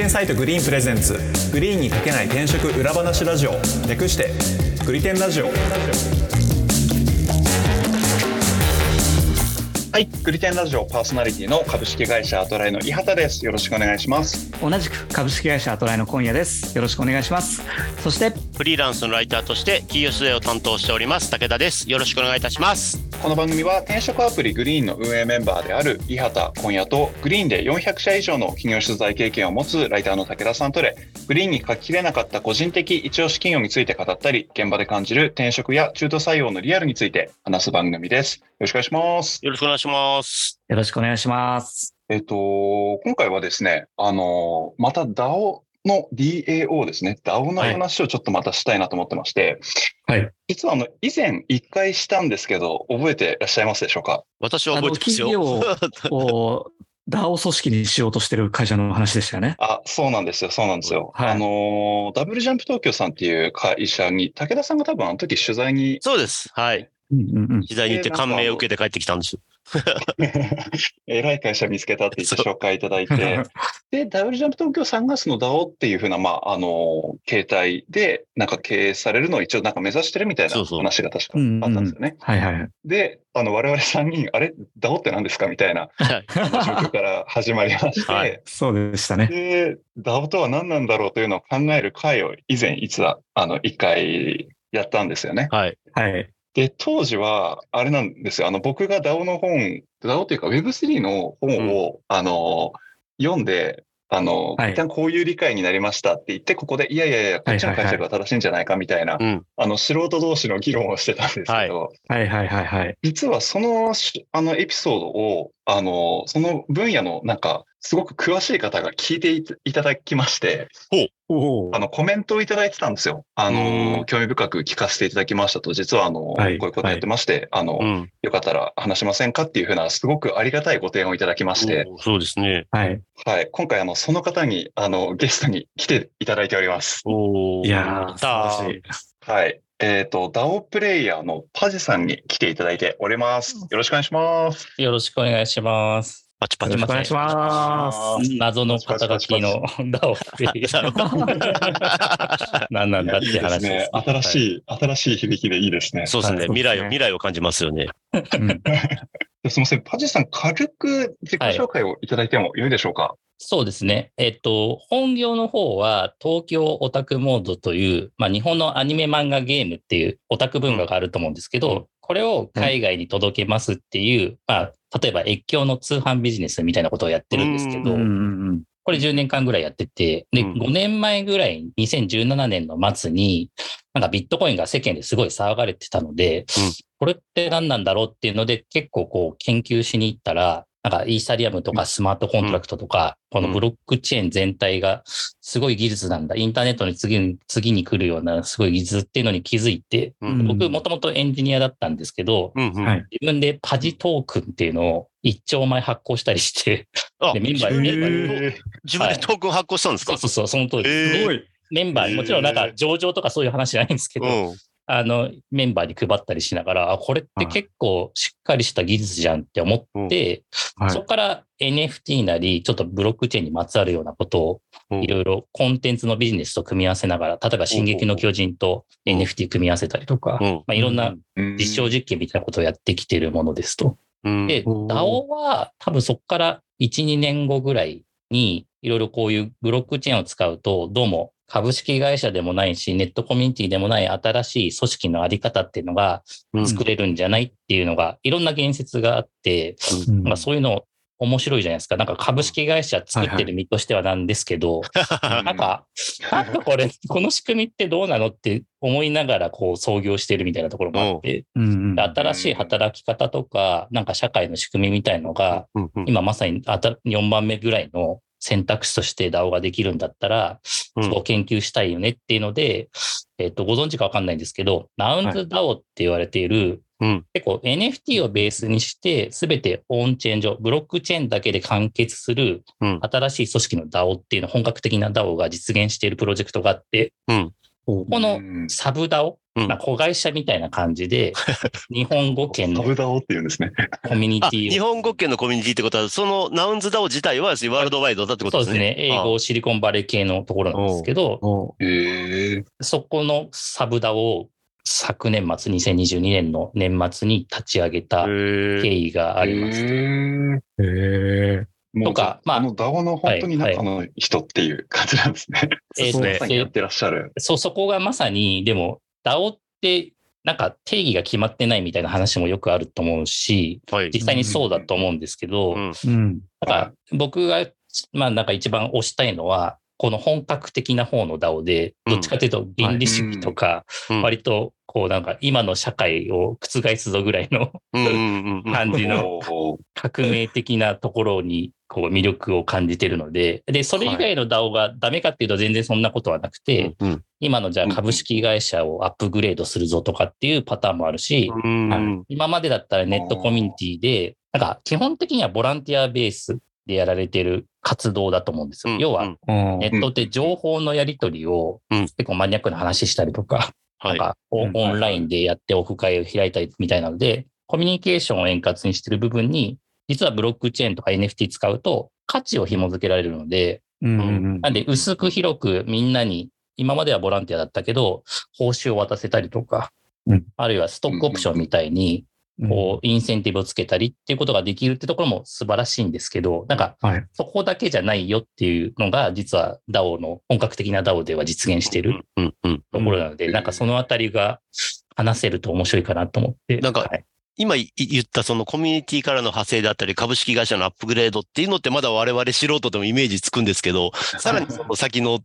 人サイト Greenプレゼンツ Greenに書けない転職裏話ラジオ略してグリテンラジオはい、グリテンラジオパーソナリティの株式会社アトラエの伊畑です。よろしくお願いします。同じく株式会社アトラエの今夜です。よろしくお願いします。そして、フリーランスのライターとして企業取材を担当しております武田ですよろしくお願いいたしますこの番組は転職アプリ Green の運営メンバーである伊畑今夜と Greenで400社以上の企業取材経験を持つライターの武田さんとでグリーンに書ききれなかった個人的一押し企業について語ったり現場で感じる転職や中途採用のリアルについて話す番組です。よろしくお願いします。よろしくお願いしますよろしくお願いします。えっと、今回はですね、あの、また DAO の DAO ですね、DAO の話をちょっとまたしたいなと思ってまして、はい。実はあの、以前一回したんですけど、覚えていらっしゃいますでしょうか？私は覚えてます企業よを DAO 組織にしようとしてる会社の話でしたよね。あ、そうなんですよ、そうなんですよ。はい。あの、ダブルジャンプ東京さんっていう会社に、武田さんが多分あの時取材に、そうです。はい。うんうんうん。取材に行って感銘を受けて帰ってきたんです 偉い会社見つけたって言って紹介いただいて、で、ダブルジャンプ東京さんがその DAO っていうふうな、まあ、あの、携帯で、なんか経営されるのを一応なんか目指してるみたいな話が確かあったんですよね。はいはい。で、あの、我々3人、あれ ?DAO って何ですか？みたいなはい状況から始まりまして、はいそうでしたね。で、DAO とは何なんだろうというのを考える会を以前、実は、あの、一回やったんですよね。はいはい。で、当時は、あれなんですよ。あの、僕が DAO の本、DAO というか Web3 の本を、あの、読んで、あの、はい。一旦こういう理解になりましたって言って、ここで、いやいやいや、こっちの解釈が正しいんじゃないかみたいな、うん。あの、素人同士の議論をしてたんですけど、はいはいはいはいはい。実はそのし、あの、エピソードを、あの、その分野の、なんか、すごく詳しい方が聞いていただきまして、おあの、コメントをいただいてたんですよ。あうの、ん興味深く聞かせていただきましたと、実はあの、はいこういうことやってまして、あの、うんよかったら話しませんかっていうふうな、すごくありがたいご提案をいただきまして、おそうですねはい。はい、今回あの、その方に、あの、ゲストに来ていただいております。おーいややー、素晴らしい。はい。えっ、と、DAO プレイヤーのパジさんに来ていただいております。よろしくお願いします。よろしくお願いします。パチパチよろしくお願いします。謎の肩書きの ダオ。何なんだって話です。。ね新しい、新しい響きでいいですね。そうですねはい未来を未来を感じますよねうん すみません。パジさん、軽く自己紹介をいただいてもよいでしょうか？そうですね。えっと、本業の方は東京オタクモードという、まあ日本のアニメ漫画ゲームっていうオタク文化があると思うんですけど、うんこれを海外に届けますっていう、まあ例えば越境の通販ビジネスみたいなことをやってるんですけど。これ10年間ぐらいやってて、で、うん5年前ぐらい、2017年の末に、なんかビットコインが世間ですごい騒がれてたので、これって何なんだろうっていうので、結構こう研究しに行ったら、なんかイーサリアムとかスマートコントラクトとか、このブロックチェーン全体がすごい技術なんだ。インターネットに次に次に来るようなすごい技術っていうのに気づいて、うん。僕もともとエンジニアだったんですけど、うんうん。はい。自分でパジトークンっていうのを1兆枚発行したりして、メンバー自に分でえ自分でトークン発行したんですか？そうそうそう、その通り。メンバーに、もちろんなんか上場とかそういう話じゃないんですけど、うんあの、メンバーに配ったりしながら、あ、これって結構しっかりした技術じゃんって思って、はい。そこから NFT なり、ちょっとブロックチェーンにまつわるようなことを、うん。いろいろコンテンツのビジネスと組み合わせながら、例えば進撃の巨人と NFT 組み合わせたりとか、うん。まあ、いろんなー実証実験みたいなことをやってきているものですと。うん。で、DAO は多分そこから1、2年後ぐらいに、いろいろこういうブロックチェーンを使うと、どうも株式会社でもないし、ネットコミュニティでもない新しい組織のあり方っていうのがうん。作れるんじゃないっていうのが、いろんな言説があって、うん。まあ、そういうの面白いじゃないですか。なんか株式会社作ってる身としてはなんですけど、なんか、なんかこれ、この仕組みってどうなのって思いながらこう創業してるみたいなところもあって、うんうん。で新しい働き方とか、なんか社会の仕組みみたいのが、今まさにあた4番目ぐらいの選択肢として DAO ができるんだったら、うん。そこを研究したいよねっていうので、えっと、ご存知かわかんないんですけど、ナウンズ DAO って言われている、うん。結構 NFT をベースにして、すべてオンチェーン上、ブロックチェーンだけで完結するうん。新しい組織の DAO っていうの、本格的な DAO が実現しているプロジェクトがあって、うん。このサブ DAO、うんまあ、子会社みたいな感じで、日本語圏のサブダオっていうんですね。コミュニあ、ティを日本語圏のコミュニティってことは、そのナウンズダオ自体はワールドワイドだってことでね。そうですすね。英語、シリコンバレー系のところなんですけど、おへえ。そこのサブダを昨年末、2022年の年末に立ち上げた。経緯があります。へえ。へえ。もうとかまあこの DAO の本当に中の人っていう感じなんですね。えーそうですねまさにやってらっしゃる。そう、そこがまさに、でも、DAO って、なんか定義が決まってないみたいな話もよくあると思うし、はい。実際にそうだと思うんですけど、うんうん。なんか僕が、まあなんか一番推したいのは、この本格的な方の DAO で、どっちかというと倫理主義とか、うん。割とこうなんか今の社会を覆すぞぐらいの。感じの革命的なところにこう魅力を感じてるので、で、それ以外の DAO がダメかっていうと全然そんなことはなくて、うん今のじゃあ株式会社をアップグレードするぞとかっていうパターンもあるし、今までだったらネットコミュニティで、なんか基本的にはボランティアベースでやられてる活動だと思うんですよ。要は、うん。ネットって情報のやり取りをうん。結構マニアックな話したりとか、はい。なんかオンラインでやってオフ会を開いたりみたいなので、コミュニケーションを円滑にしてる部分に、実はブロックチェーンとか NFT 使うと価値を紐付けられるので、なんで薄く広くみんなに、今まではボランティアだったけど、報酬を渡せたりとかうん、あるいはストックオプションみたいに、こう、インセンティブをつけたりっていうことができるってところも素晴らしいんですけど、なんか、はい。そこだけじゃないよっていうのが、実は DAO の、本格的な DAO では実現しているうんうん。ところなので、うんなんかそのあたりが話せると面白いかなと思って。なんかはい今い言ったそのコミュニティからの派生だったり、株式会社のアップグレードっていうのってまだ我々素人でもイメージつくんですけど、さらにその先の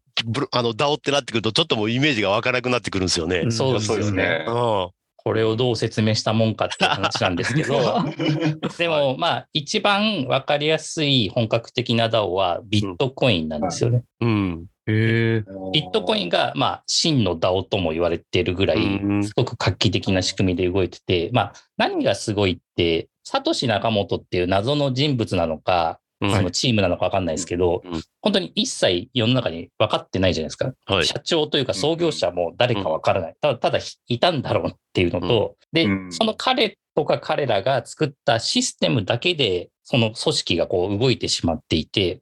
あの DAO ってなってくるとちょっともうイメージが湧かなくなってくるんですよね。うんそうですそうですよね。ね。うんこれをどう説明したもんかっていう話なんですけど、でもまあ一番わかりやすい本格的な DAO はビットコインなんですよね。うん。へえ。ビットコインがまあ真の DAO とも言われているぐらいうん、すごく画期的な仕組みで動いてて、まあ何がすごいって、サトシ・ナカモトっていう謎の人物なのか、うんそのチームなのかわかんないですけど、うん本当に一切世の中に分かってないじゃないですか。はい。社長というか創業者も誰かわからない。ただ、ただいたんだろうっていうのと、でう、んその彼とか彼らが作ったシステムだけで、その組織がこう動いてしまっていて、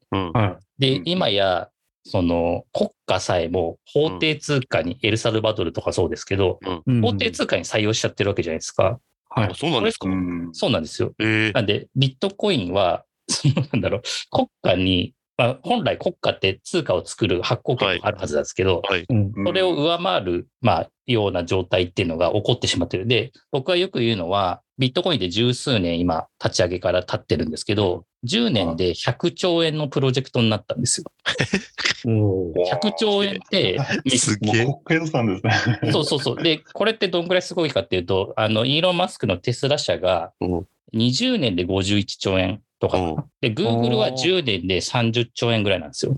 でう、ん今や、その国家さえも法定通貨にエルサルバドルとかそうですけど、い。法定通貨に採用しちゃってるわけじゃないですか。はいあ。そうなんですか。うんそうなんですよ。ええなんで、ビットコインは、そのなんだろう、国家に、まあ、本来国家って通貨を作る発行権があるはずなんですけど、はい。うんそれを上回る、まあ、ような状態っていうのが起こってしまってる。で、僕はよく言うのは、ビットコインで十数年今、立ち上げから経ってるんですけど、10年で100兆円のプロジェクトになったんですよ。おー100兆円って、すげえ。もう国家予算ですね。そうそうそう。で、これってどんぐらいすごいかっていうと、あの、イーロン・マスクのテスラ社がうん20年で51兆円とかうん、で、Google は10年で30兆円ぐらいなんですよ。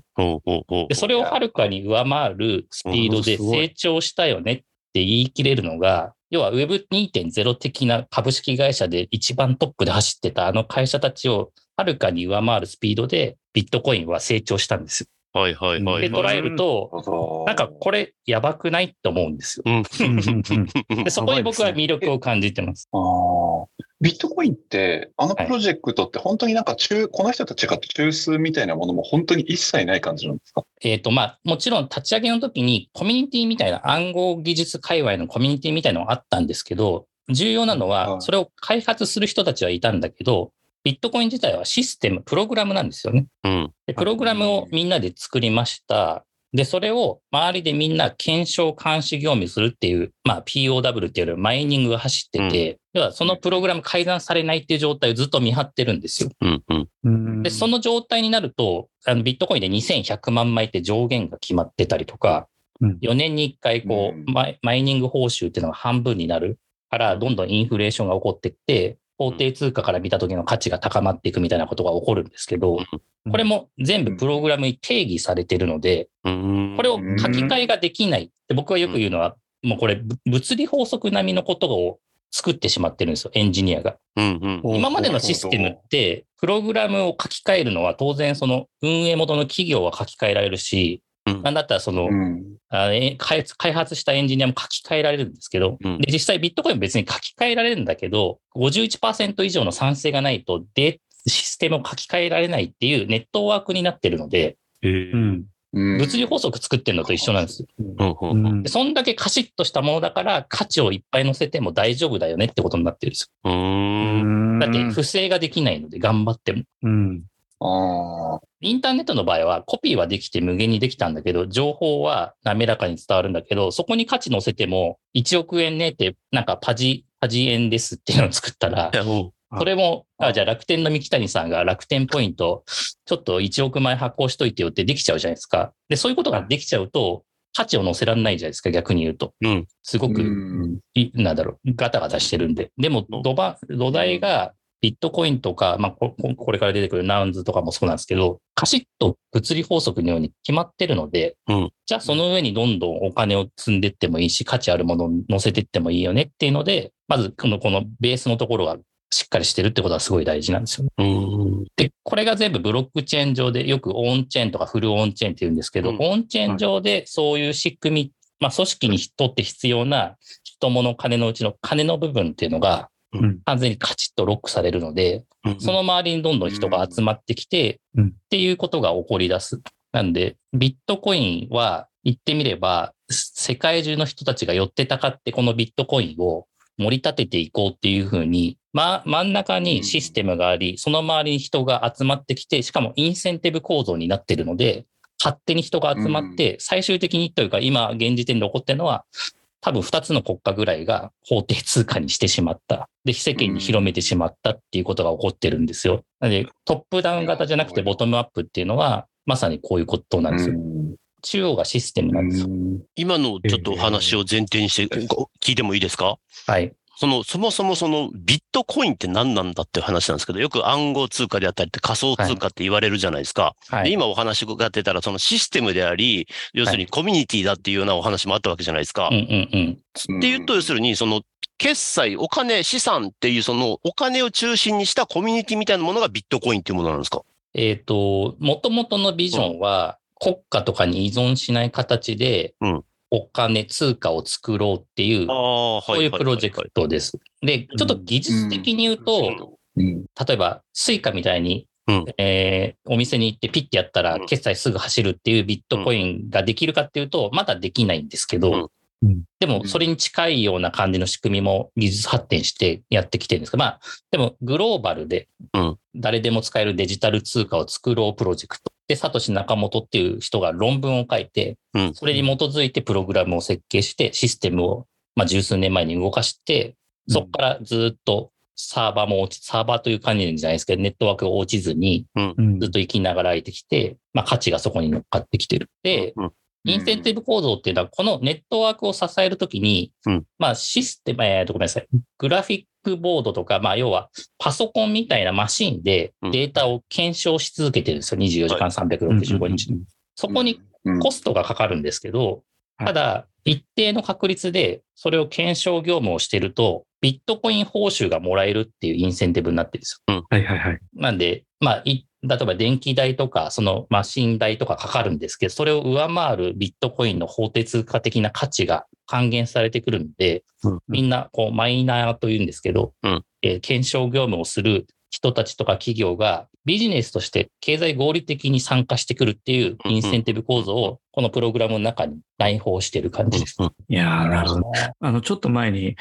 で、それをはるかに上回るスピードで成長したよねって言い切れるのが、要は Web2.0 的な株式会社で一番トップで走ってたあの会社たちをはるかに上回るスピードでビットコインは成長したんですよ。はいはいはいで、はい。捉えると、なんかこれやばくないって思うんですよ。でそこに僕は魅力を感じてます。あービットコインって、あのプロジェクトって本当になんか中、この人たちが中枢みたいなものも本当に一切ない感じなんですか？えっ、と、まあ、もちろん立ち上げの時にコミュニティみたいな暗号技術界隈のコミュニティみたいなのがあったんですけど、重要なのは、はいそれを開発する人たちはいたんだけど、ビットコイン自体はシステム、プログラムなんですよね。うん。でプログラムをみんなで作りました。で、それを周りでみんな検証監視業務するっていう、まあ POW っていうマイニングが走ってて、要はそのプログラム改ざんされないっていう状態をずっと見張ってるんですよ。うん。うん。うんで、その状態になると、あのビットコインで2100万枚って上限が決まってたりとか、うん4年に1回こうんう、マイマイニング報酬っていうのが半分になるから、どんどんインフレーションが起こってきて、法定通貨から見た時の価値が高まっていくみたいなことが起こるんですけど、これも全部プログラムに定義されてるので、うん。これを書き換えができないって僕はよく言うのは、もうこれぶ物理法則並みのことを作ってしまってるんですよ、エンジニアが。うん。うん。今までのシステムって、プログラムを書き換えるのは当然その運営元の企業は書き換えられるし、うんなんだったらその、うん。あえ開発開発したエンジニアも書き換えられるんですけど、うんで実際ビットコインも別に書き換えられるんだけど、51%以上の賛成がないとでシステムを書き換えられないっていうネットワークになってるので、へえうん。うん物理法則作ってるのと一緒なんですよ。うんで。そんだけカシッとしたものだから価値をいっぱい乗せても大丈夫だよねってことになってるんですうーん。よ。だって不正ができないので頑張っても。うん。ああ。インターネットの場合はコピーはできて無限にできたんだけど、情報は滑らかに伝わるんだけど、そこに価値乗せても1億円ねってなんかパジ、パジ円ですっていうのを作ったらそれも、あじゃあ楽天の三木谷さんが楽天ポイント、ちょっと1億枚発行しといてよってできちゃうじゃないですか。で、そういうことができちゃうと、価値を乗せられないじゃないですか、逆に言うと。うんすごく、うんいなんだろう、ガタガタしてるんで。でも、土場、土台がビットコインとか、まあこ、ここれから出てくるナウンズとかもそうなんですけど、カシッと物理法則のように決まってるので、うんじゃあその上にどんどんお金を積んでってもいいし、価値あるものを乗せてってもいいよねっていうので、まずこの、このベースのところがしっかりしてるってことはすごい大事なんですよね。うん。で、これが全部ブロックチェーン上で、よくオンチェーンとかフルオンチェーンって言うんですけど、うんオンチェーン上でそういう仕組み、まあ組織にとって必要な人物金のうちの金の部分っていうのがうん。完全にカチッとロックされるので、うん。その周りにどんどん人が集まってきて、うん。っていうことが起こり出す。なんで、ビットコインは言ってみれば、世界中の人たちが寄ってたかってこのビットコインを盛り立てていこうっていうふうに、ま、真ん中にシステムがあり、その周りに人が集まってきて、しかもインセンティブ構造になってるので、勝手に人が集まって、最終的にというか今現時点で起こってるのは、多分2つの国家ぐらいが法定通貨にしてしまった。で、世間に広めてしまったっていうことが起こってるんですよ。なので、トップダウン型じゃなくてボトムアップっていうのは、まさにこういうことなんですよ。中央がシステムなんですよ。今のちょっとお話を前提にして、こ聞いてもいいですか？はい。その、そもそもそのビットコインって何なんだっていう話なんですけど、よく暗号通貨であったりって仮想通貨って言われるじゃないですか。はい。で今お話伺ってたら、そのシステムであり、要するにコミュニティだっていうようなお話もあったわけじゃないですか。うんうんうん。っていうと、要するに、その、決済、お金、資産っていう、その、お金を中心にしたコミュニティみたいなものがビットコインっていうものなんですか？えっ、と、もともとのビジョンは、国家とかに依存しない形でうん、お金、通貨を作ろうっていう、そういうプロジェクトです。で、ちょっと技術的に言うと、うん例えば、 Suicaみたいに、うん。えーお店に行ってピッてやったらうん。決済すぐ走るっていうビットコインができるかっていうと、まだできないんですけど、でもそれに近いような感じの仕組みも技術発展してやってきてるんですけど、まあ、でもグローバルでうん。誰でも使えるデジタル通貨を作ろうプロジェクト。で、サトシ・ナカモトっていう人が論文を書いて、うん。それに基づいてプログラムを設計して、システムを、まあ、十数年前に動かして、そこからずっとサーバーも落ち、サーバーという感じじゃないですけど、ネットワークが落ちずに、うん。ずっと生きながらえてきて、まあ価値がそこに乗っかってきてる。で、うんインセンティブ構造っていうのは、このネットワークを支えるときに、うんまあシステム、えーと、ごめんなさい。グラフィックボードとか、まあ要はパソコンみたいなマシンでうんデータを検証し続けてるんですよ。24時間365日。そこにうんコストがかかるんですけど、はいただ、一定の確率でそれを検証業務をしてると、ビットコイン報酬がもらえるっていうインセンティブになってるんですよ。はいはいはい。なんで、まあ、い例えば電気代とか、そのマシン代とかかかるんですけど、それを上回るビットコインの法定通貨的な価値が還元されてくるんで、うん。みんなこうマイナーというんですけど、うん。えー検証業務をする人たちとか企業がビジネスとして経済合理的に参加してくるっていうインセンティブ構造をこのプログラムの中に内包してる感じです。うんいやー、なるほど。あの、ちょっと前に、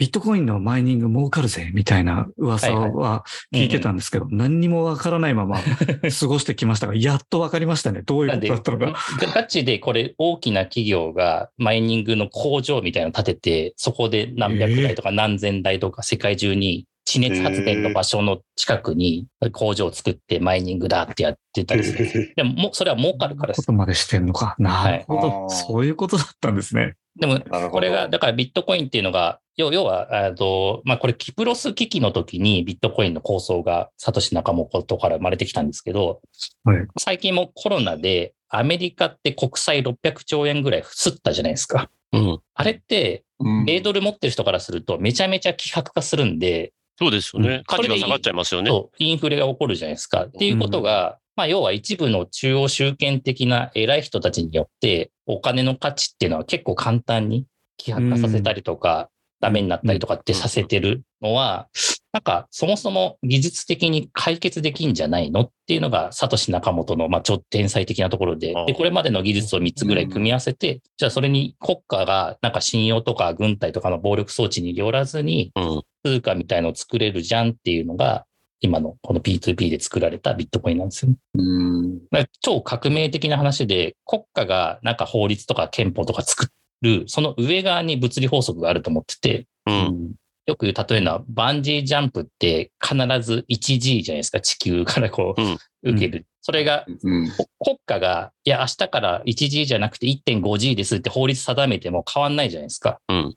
ビットコインのマイニング儲かるぜ、みたいな噂はいは聞いてたんですけど、何にもわからないまま 過ごしてきましたが、やっとわかりましたね。どういうことだったのか。ガチでこれ大きな企業がマイニングの工場みたいなの建てて、そこで何百台とか何千台とか世界中に地熱発電の場所の近くに工場を作ってマイニングだってやってたりする。でも、それは儲かるからです。ことまでしてんのか。なるほど、はいそういうことだったんですね。でも、これが、だからビットコインっていうのが、要要は、えっと、まあ、これ、キプロス危機の時にビットコインの構想が、サトシナカモコトから生まれてきたんですけど、はい最近もコロナで、アメリカって国債600兆円ぐらい吸ったじゃないですか。うん。あれって、うん米ドル持ってる人からすると、めちゃめちゃ希薄化するんで、そうですよね。価値が下がっちゃいますよね。インフレが起こるじゃないですか。っていうことが、まあ、要は一部の中央集権的な偉い人たちによって、お金の価値っていうのは結構簡単に希薄化させたりとか、ダメになったりとかってさせてるのは、なんかそもそも技術的に解決できんじゃないのっていうのが、サトシ仲本の、まあ、ちょっと天才的なところで。で、これまでの技術を3つぐらい組み合わせて、じゃあそれに国家がなんか信用とか軍隊とかの暴力装置によらずに、うん。通貨みたいのを作れるじゃんっていうのが、今のこの P2P で作られたビットコインなんですよね。うん。超革命的な話で、国家がなんか法律とか憲法とか作る、その上側に物理法則があると思ってて、うん。よく例えば、バンジージャンプって必ず 1G じゃないですか、地球からこう、うん受ける。それが、うん。こ国家が、いや、明日から 1G じゃなくて 1.5G ですって法律定めても変わんないじゃないですか。うん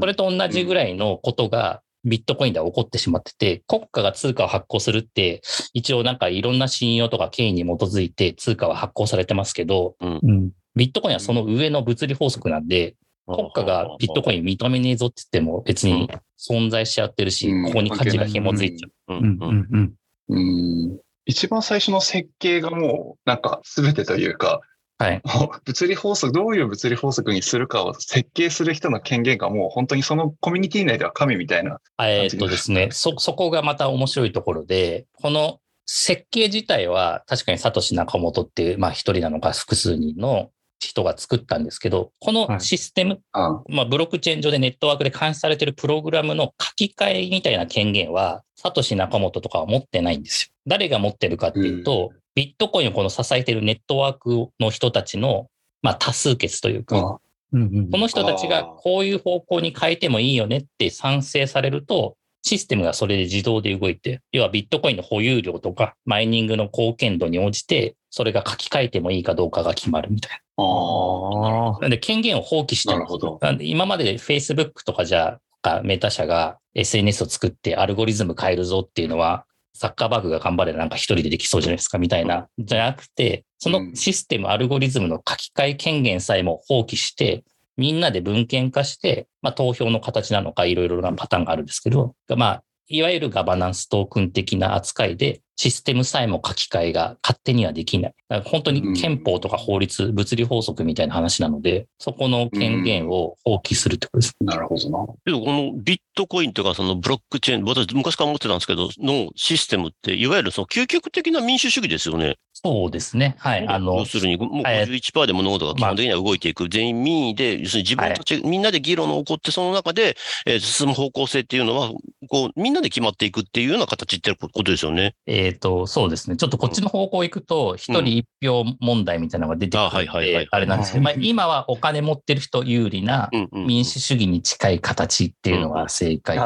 それと同じぐらいのことがビットコインでは起こってしまってて、国家が通貨を発行するって、一応なんかいろんな信用とか権威に基づいて通貨は発行されてますけど、うん。ビットコインはその上の物理法則なんで、国家がビットコイン認めねえぞって言っても別に存在しちゃってるしうん、ここに価値が紐づいちゃう。う。うん。ん。うん。うん。うん。一番最初の設計がもう、なんか全てというか、はい。物理法則、どういう物理法則にするかを設計する人の権限がもう本当にそのコミュニティ内では神みたいな。えーっとですね、そ、そこがまた面白いところで、この設計自体は確かにサトシ仲本っていう、まあ一人なのか複数人の人が作ったんですけど、このシステム、あまあブロックチェーン上でネットワークで監視されているプログラムの書き換えみたいな権限は、サトシ仲本とかは持ってないんですよ。誰が持ってるかっていうと、ビットコインをこの支えているネットワークの人たちの、まあ多数決というか、あうんうんこの人たちがこういう方向に変えてもいいよねって賛成されると、システムがそれで自動で動いて、要はビットコインの保有量とか、マイニングの貢献度に応じて、それが書き換えてもいいかどうかが決まるみたいああ。な。なんで権限を放棄してる。なるほど。なんで今まで Facebook とかじゃあ、メタ社が SNS を作ってアルゴリズム変えるぞっていうのは、サッカーバーグが頑張ればなんか一人でできそうじゃないですかみたいな、じゃなくて、そのシステム、アルゴリズムの書き換え権限さえも放棄して、みんなで文献化して、まあ投票の形なのかいろいろなパターンがあるんですけど、まあ、いわゆるガバナンストークン的な扱いで、システムさえも書き換えが勝手にはできない。だから本当に憲法とか法律、物理法則みたいな話なので、そこの権限を放棄するってことです。なるほどな。けど、このビットコインとかそのブロックチェーン、私昔から思ってたんですけど、のシステムって、いわゆるその究極的な民主主義ですよね。そうですね。はい。あの要、するに、もうはい51%で物事が基本的には動いていく。全員民意で、要するに自分たち、みんなで議論が起こって、その中で、えー進む方向性っていうのは、こう、みんなで決まっていくっていうような形ってことですよね。えっ、と、そうですね。ちょっとこっちの方向行くと、一人一票問題みたいなのが出てくあはいるんはいはいで、あれなんですけど、まあ今はお金持ってる人有利な。民主主義に近い形っていうのが正解。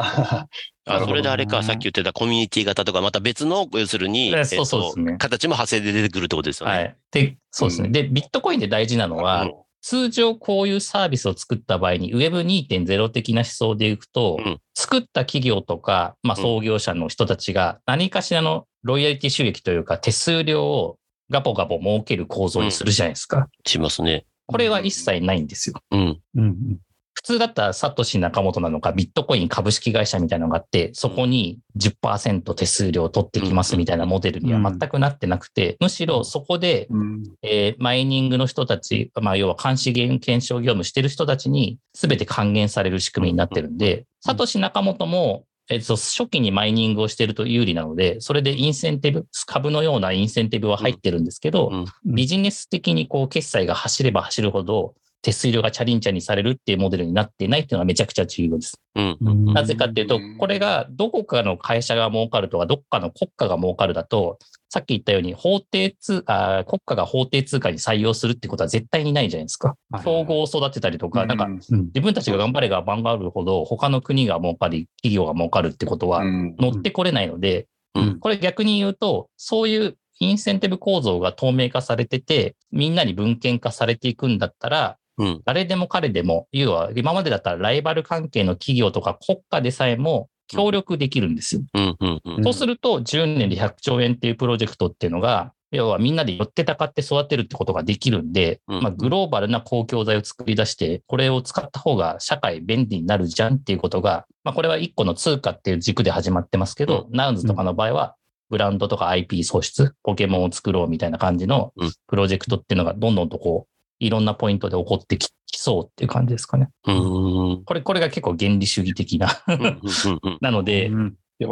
ほどそれであれか、さっき言ってたコミュニティ型とか、また別の、要するに、えそうそうですねえっと形も派生で出てくるってことですよね。はい。で、そうですね。うんで、ビットコインで大事なのは、うん通常こういうサービスを作った場合に Web2.0 的な思想でいくと、うん作った企業とか、まあ、うん創業者の人たちが何かしらのロイヤリティ収益というか手数料をガポガポ儲ける構造にするじゃないですか。しますね。これは一切ないんですよ。うん。うんうん普通だったらサトシ仲本なのかビットコイン株式会社みたいなのがあって、そこに10%手数料を取ってきますみたいなモデルには全くなってなくて、むしろそこでうん。えーマイニングの人たち、まあ、要は監視検証業務してる人たちに全て還元される仕組みになってるんで、サトシ仲本も、えっと、初期にマイニングをしてると有利なので、それでインセンティブ、株のようなインセンティブは入ってるんですけど、ビジネス的にこう決済が走れば走るほど、手数料がチャリンチャリンされるっていうモデルになっていないっていうのはめちゃくちゃ重要です。うん。うん。なぜかっていうとうん、これがどこかの会社が儲かるとか、どっかの国家が儲かるだと、さっき言ったように法定通あー国家が法定通貨に採用するってことは絶対にないじゃないですか。はい。競合を育てたりとか、なんか自分たちが頑張れが頑張るほど、他の国が儲かり、企業が儲かるってことはうん。乗ってこれないので、うん。これ逆に言うと、そういうインセンティブ構造が透明化されてて、みんなに文献化されていくんだったら、うん。誰でも彼でも、要は今までだったらライバル関係の企業とか国家でさえも協力できるんですよ。うん。うん。うん。そうすると、10年で100兆円っていうプロジェクトっていうのが、要はみんなで寄ってたかって育てるってことができるんで、うんまあ、グローバルな公共財を作り出して、これを使った方が社会便利になるじゃんっていうことが、まあ、これは一個の通貨っていう軸で始まってますけど、ナウンズとかの場合は、ブランドとか IP 創出、ポケモンを作ろうみたいな感じのうんプロジェクトっていうのがどんどんとこう、いろんなポイントで起こってききそうっていう感じですかね。うーん。これ、これが結構原理主義的な。なので、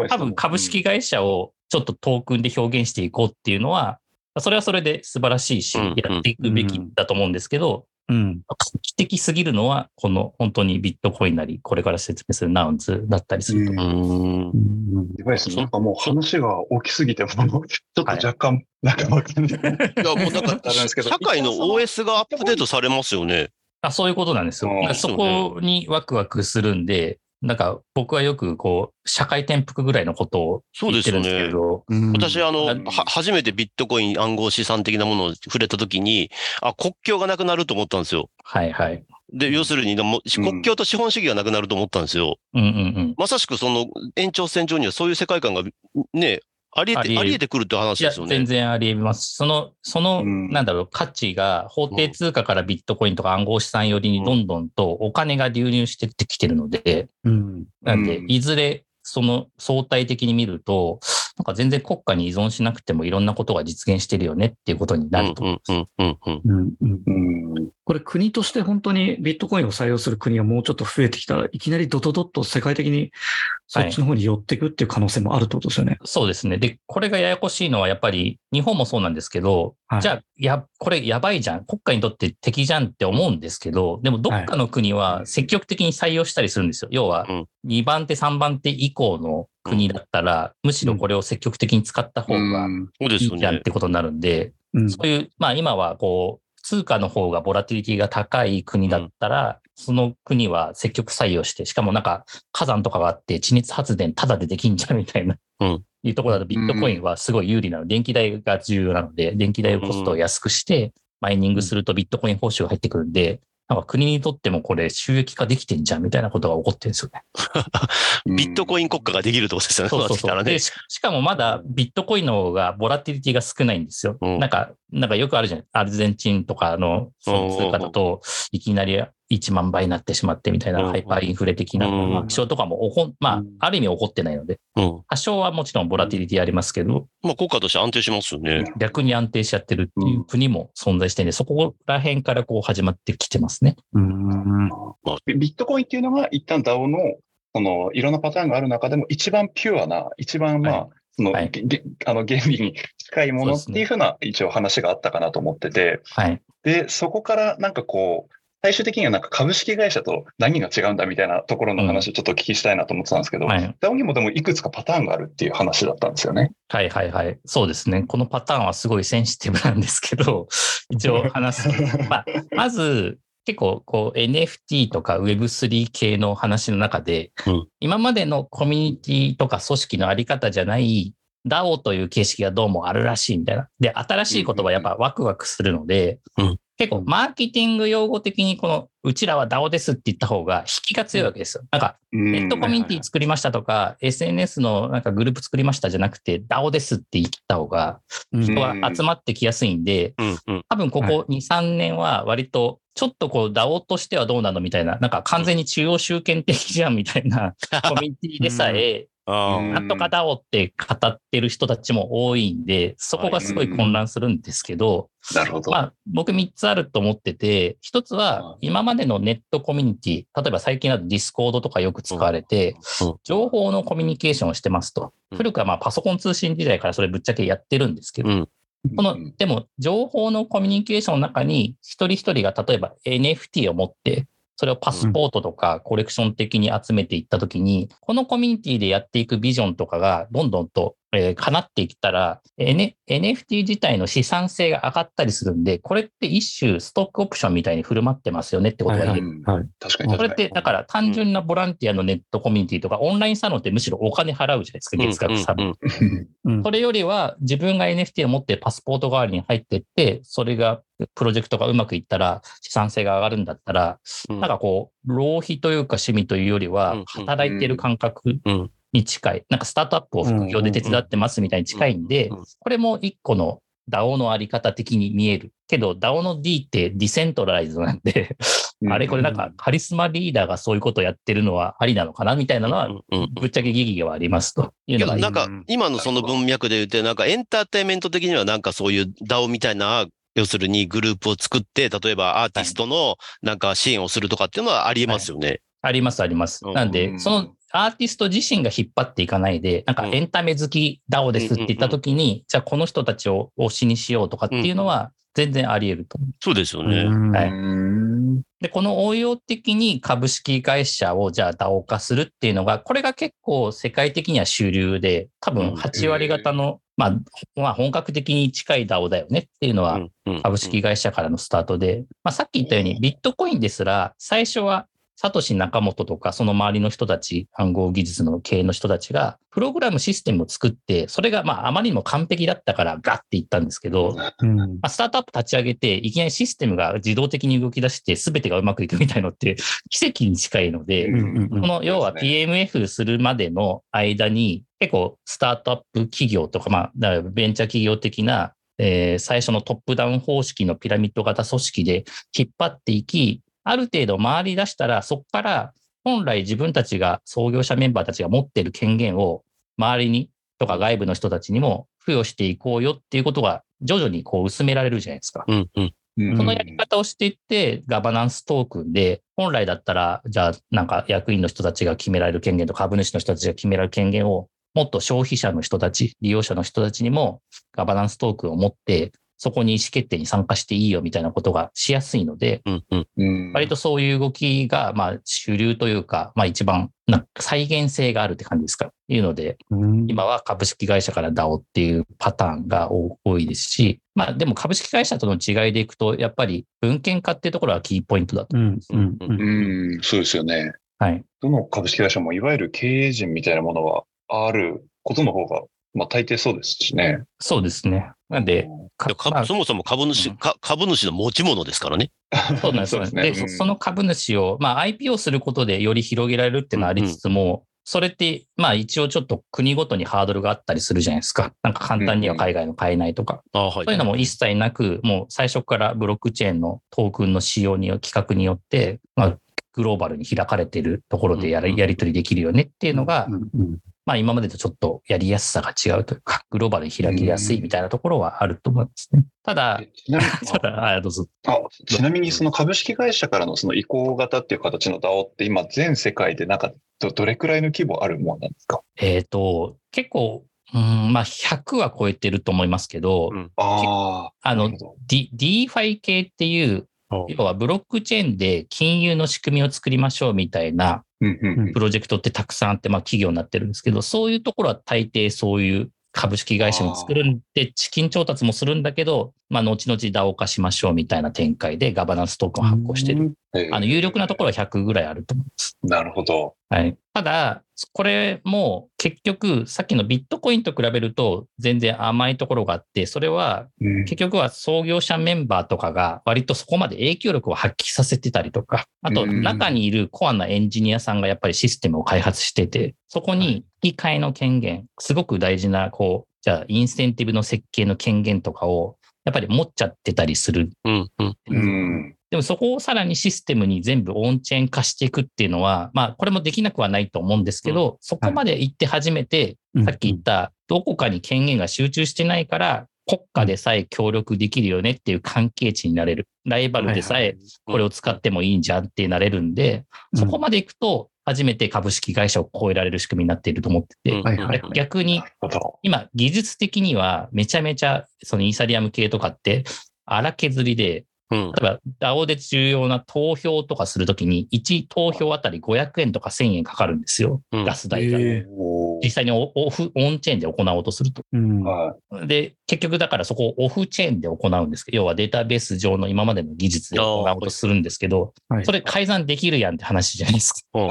多分株式会社をちょっとトークンで表現していこうっていうのは、それはそれで素晴らしいし、やっていくべきだと思うんですけど、うん。画期的すぎるのは、この本当にビットコインなり、これから説明するナウンズだったりすると。やばいですね。なんかもう話が大きすぎて、もうちょっと若干、なんかわかんない。いや、もうなんか、あるんですけど社会の OS がアップデートされますよね。あそういうことなんですよ。そこにワクワクするんで、なんか僕はよくこう、社会転覆ぐらいのことを言ってるんですけど、私、あの、うんは、初めてビットコイン暗号資産的なものを触れたときに、あ、国境がなくなると思ったんですよ。はいはい。で、要するに、国境と資本主義がなくなると思ったんですよ。うんうんうん。まさしくその延長線上にはそういう世界観がね、ありえて、ありえてくるって話ですよね。全然あり得ます。その、その、うんなんだろう、価値が法定通貨からビットコインとか暗号資産寄りにどんどんとお金が流入してってきてるので、うん。なんでう、んいずれ、その相対的に見ると、なんか全然国家に依存しなくてもいろんなことが実現してるよねっていうことになるとう思うんうんうんうんうん。うん。うん。これ国として本当にビットコインを採用する国がもうちょっと増えてきたらいきなりドドドッと世界的にそっちの方に寄っていくっていう可能性もあるってことですよね。そうですね。で、これがややこしいのはやっぱり日本もそうなんですけど、はいじゃあ、や、これやばいじゃん。国家にとって敵じゃんって思うんですけど、でもどっかの国は積極的に採用したりするんですよ。要はうん、2番手、3番手以降の国だったら、むしろこれを積極的に使った方がそうですよいいじゃんっね。てことになるんで、うん。そういう、まあ今はこう、通貨の方がボラティリティが高い国だったら、その国は積極採用して、しかもなんか火山とかがあって地熱発電タダでできんじゃんみたいな、うんいうところだとビットコインはすごい有利なの。電気代が重要なので、電気代コストを安くして、マイニングするとビットコイン報酬が入ってくるんで、なんか国にとってもこれ収益化できてんじゃんみたいなことが起こってるんですよね。ビットコイン国家ができるってことですよね。そうそうそう。なってきたらねで、ししかもまだビットコインの方がボラティリティが少ないんですよ。うんなんか、なんかよくあるじゃん。アルゼンチンとかのその通貨だと、いきなり1万倍になってしまってみたいなうんハイパーインフレ的な気象とかも起こん、まうんあ、ある意味起こってないので、うん。多少はもちろんボラティリティありますけど、まあ国家として安定しますよね。逆に安定しちゃってるっていう国も存在してね、そこら辺からこう始まってきてますね。うん。ビビットコインっていうのが一旦 DAO の、その、いろんなパターンがある中でも一番ピュアな、一番まあ、はいその、はいあの、原理に近いものっていうふうな一応話があったかなと思ってて、はい。で、そこからなんかこう、最終的にはなんか株式会社と何が違うんだみたいなところの話をちょっとお聞きしたいなと思ってたんですけど、はい。DAO にもでもいくつかパターンがあるっていう話だったんですよね。はいはいはい。そうですね。このパターンはすごいセンシティブなんですけど、一応話す。まあ、まず、結構こう NFT とか Web3 系の話の中で、うん今までのコミュニティとか組織のあり方じゃない DAO という形式がどうもあるらしいみたいな。で、新しい言葉やっぱワクワクするので、うん結構マーケティング用語的にこのうちらは DAO ですって言った方が引きが強いわけですよ。なんかネネットコミュニティ作りましたとか、SNS のなんかグループ作りましたじゃなくて、DAO ですって言った方が、うん。人は集まってきやすいんで。多分ここ2、3年は割と、ちょっとこう DAO としてはどうなのみたいな、なんか完全に中央集権的じゃんみたいな コミュニティでさえ、なんとか DAO って語ってる人たちも多いんで、そこがすごい混乱するんですけど、なるほど。まあ、僕3つあると思ってて、1つは今までのネットコミュニティ、例えば最近だと Discord とかよく使われてうん、情報のコミュニケーションをしてますと。うん古くはまあパソコン通信時代からそれぶっちゃけやってるんですけど、うん。このうん、でも情報のコミュニケーションの中に一人一人が例えば NFT を持って、それをパスポートとかコレクション的に集めていったときに、このコミュニティでやっていくビジョンとかがどんどんと、えー叶っていったら、N、NFT 自体の資産性が上がったりするんで、これって一種ストックオプションみたいに振る舞ってますよねってことが言える。うんはい。確かに確かに。これって、だから単純なボランティアのネットコミュニティとか、オンラインサロンってむしろお金払うじゃないですか、月額サロン。それよりは自分が NFT を持ってパスポート代わりに入ってって、それがプロジェクトがうまくいったら資産性が上がるんだったら、うんなんかこう、浪費というか趣味というよりうんは、働いてる感覚うんに近い。なんかスタートアップを副業で手伝ってますみたいに近いんでこれも一個の DAO のあり方的に見える。けど DAO の D ってディセントラライズなんで、あれこれなんかカリスマリーダーがそういうことをやってるのはありなのかなみたいなのは、ぶっちゃけ疑義がありますというのがなんか今のその文脈で言って、なんかエンターテインメント的にはなんかそういう DAO みたいな、要するにグループを作って、例えばアーティストのなんか支援をするとかっていうのはありえますよね。ありますあります。うんなんで、うんそのアーティスト自身が引っ張っていかないで、なんかうん。エンタメ好き DAO ですって言った時に、じゃあこの人たちを推しにしようとかっていうのは全然あり得ると思う。そうですよね。うんはい。うん。で、この応用的に株式会社をじゃあ DAO 化するっていうのが、これが結構世界的には主流で、多分8割方の、まあ、まあ本格的に近い DAO だよねっていうのはうんうん。株式会社からのスタートで、まあ、さっき言ったようにビットコインですら、最初はサトシ仲本とかその周りの人たち、暗号技術の経営の人たちが、プログラムシステムを作って、それがまああまりにも完璧だったからガッていったんですけど、うん。まあ、スタートアップ立ち上げて、いきなりシステムが自動的に動き出して、全てがうまくいくみたいのって奇跡に近いので、うんうんうん。この要は PMF するまでの間に、結構スタートアップ企業とか、まあ、ベンチャー企業的な、えー最初のトップダウン方式のピラミッド型組織で引っ張っていき、ある程度回り出したら、そこから本来自分たちが創業者メンバーたちが持っている権限を周りにとか外部の人たちにも付与していこうよっていうことが徐々にこう薄められるじゃないですか。うんうんうんそのやり方をしていって、ガバナンストークンで、本来だったら、じゃあ、なんか役員の人たちが決められる権限と株主の人たちが決められる権限を、もっと消費者の人たち、利用者の人たちにもガバナンストークンを持って、そこに意思決定に参加していいよみたいなことがしやすいので、うんうんうん割とそういう動きが、まあ、主流というか、まあ一番、なんか再現性があるって感じですか？いうので、うん今は株式会社から DAO っていうパターンが多多いですし、まあでも株式会社との違いでいくと、やっぱり文献化っていうところがキーポイントだと。うんうんううんん、そうですよね。はい。どの株式会社もいわゆる経営陣みたいなものはあることの方が、まあ大抵そうですしね。そうですね。なんで、そもそも株主、うんか株主の持ち物ですからね。そうなんですよね。で、そその株主を、まあ IPO することでより広げられるっていうのはありつつも、それって、まあ一応ちょっと国ごとにハードルがあったりするじゃないですか。なんか簡単には海外の買えないとか。あはい。そういうのも一切なく、もう最初からブロックチェーンのトークンの使用によ規格によって、まあ、グローバルに開かれているところでやうんりやり取りできるよねっていうのが、うんうんまあ今までとちょっとやりやすさが違うというか、グローバルに開きやすいみたいなところはあると思いますね。ただ、ちなみに ただ、あどうぞ。あちなみにその株式会社からのその移行型っていう形の DAO って今全世界でなんかどどれくらいの規模あるもんなんですか？えっ、と、結構、うん、まあ100は超えてると思いますけど、うんああ。あの D、DeFi 系っていう、要はブロックチェーンで金融の仕組みを作りましょうみたいなプロジェクトってたくさんあって、まあ企業になってるんですけど、そういうところは大抵そういう株式会社に作るんで、資金調達もするんだけど、まあ後々 DAO 化しましょうみたいな展開でガバナンストークンを発行してる。えーあの、有力なところは100ぐらいあると思います。なるほど。はい。ただ、これも結局、さっきのビットコインと比べると全然甘いところがあって、それはうん結局は創業者メンバーとかが割とそこまで影響力を発揮させてたりとか、あとうん中にいるコアなエンジニアさんがやっぱりシステムを開発してて、そこに引き換えの権限、すごく大事な、こう、じゃあインセンティブの設計の権限とかをやっぱり持っちゃってたりする。うんうん。うん。でもそこをさらにシステムに全部オンチェーン化していくっていうのは、まあこれもできなくはないと思うんですけど、そこまで行って初めて、うんさっき言った、どこかに権限が集中してないから、国家でさえ協力できるよねっていう関係値になれる。ライバルでさえこれを使ってもいいんじゃんってなれるんで、そこまで行くと、初めて株式会社を超えられる仕組みになっていると思ってて、逆に。今、技術的にはめちゃめちゃ、そのイーサリアム系とかって荒削りで、うん。例えば DAO で重要な投票とかするときに、1投票あたり500円とか1000円かかるんですよ。うんガス代が。実際にオオフ、オンチェーンで行おうとすると。うんはで、結局だからそこをオフチェーンで行うんですけど、要はデータベース上の今までの技術で行おうとするんですけど、はいそれ改ざんできるやんって話じゃないですか。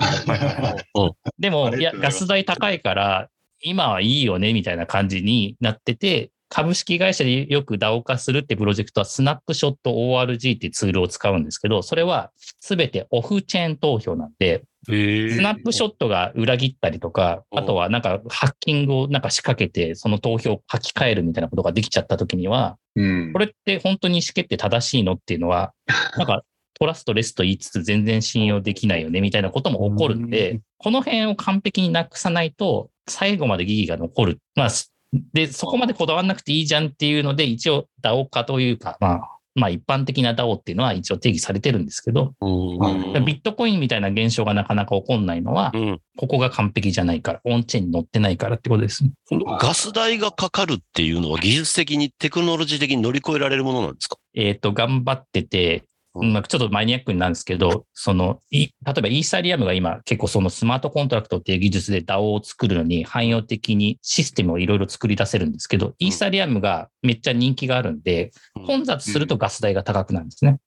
でも、いや、ガス代高いから、今はいいよね、みたいな感じになってて、株式会社でよく DAO 化するってプロジェクトは、スナップショット ORG っていうツールを使うんですけど、それは全てオフチェーン投票なんで、へスナップショットが裏切ったりとか、うんあとはなんかハッキングをなんか仕掛けて、その投票を書き換えるみたいなことができちゃった時には、い。うんこれって本当に意思決定正しいのっていうのは、なんかトラストレスと言いつつ全然信用できないよねみたいなことも起こるんで、この辺を完璧になくさないと、最後まで疑義が残る。まあ、で、そこまでこだわらなくていいじゃんっていうので、一応 DAO 化というか、まあ、まあ一般的な DAO っていうのは一応定義されてるんですけど、うん。ビットコインみたいな現象がなかなか起こんないのはう、ん。ここが完璧じゃないから、オンチェーンに乗ってないからってことです。ガス代がかかるっていうのは技術的にテクノロジー的に乗り越えられるものなんですか？えっ、と、頑張ってて、うんまあ、ちょっとマニアックになるんですけど、その、い例えばイーサリアムが今結構そのスマートコントラクトっていう技術で DAO を作るのに汎用的にシステムをいろいろ作り出せるんですけど、イーサリアムがめっちゃ人気があるんで、うん。混雑するとガス代が高くなるんですね。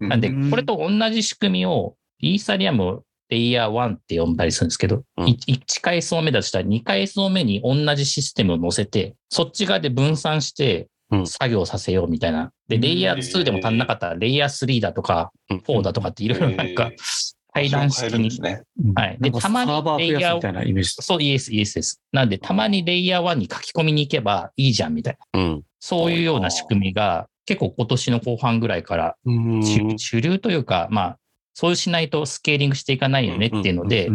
なんでうん、これと同じ仕組みを、イーサリアムをレイヤー1って呼んだりするんですけど、うん。1階層目だとしたら2階層目に同じシステムを載せて、そっち側で分散してうん作業させようみたいな。で、レイヤー2でも足んなかったら、レイヤー3だとかうん4だとかっていろいろなんか、対談式に変えるんです。ね。はい。で、たまにレイヤーー増やすみたいなイメージ。そう、イエス、イエスです。なんで、たまにレイヤー1に書き込みに行けばいいじゃんみたいな。うんそういうような仕組みが、結構今年の後半ぐらいから主流というか、まあ、そうしないとスケーリングしていかないよねっていうので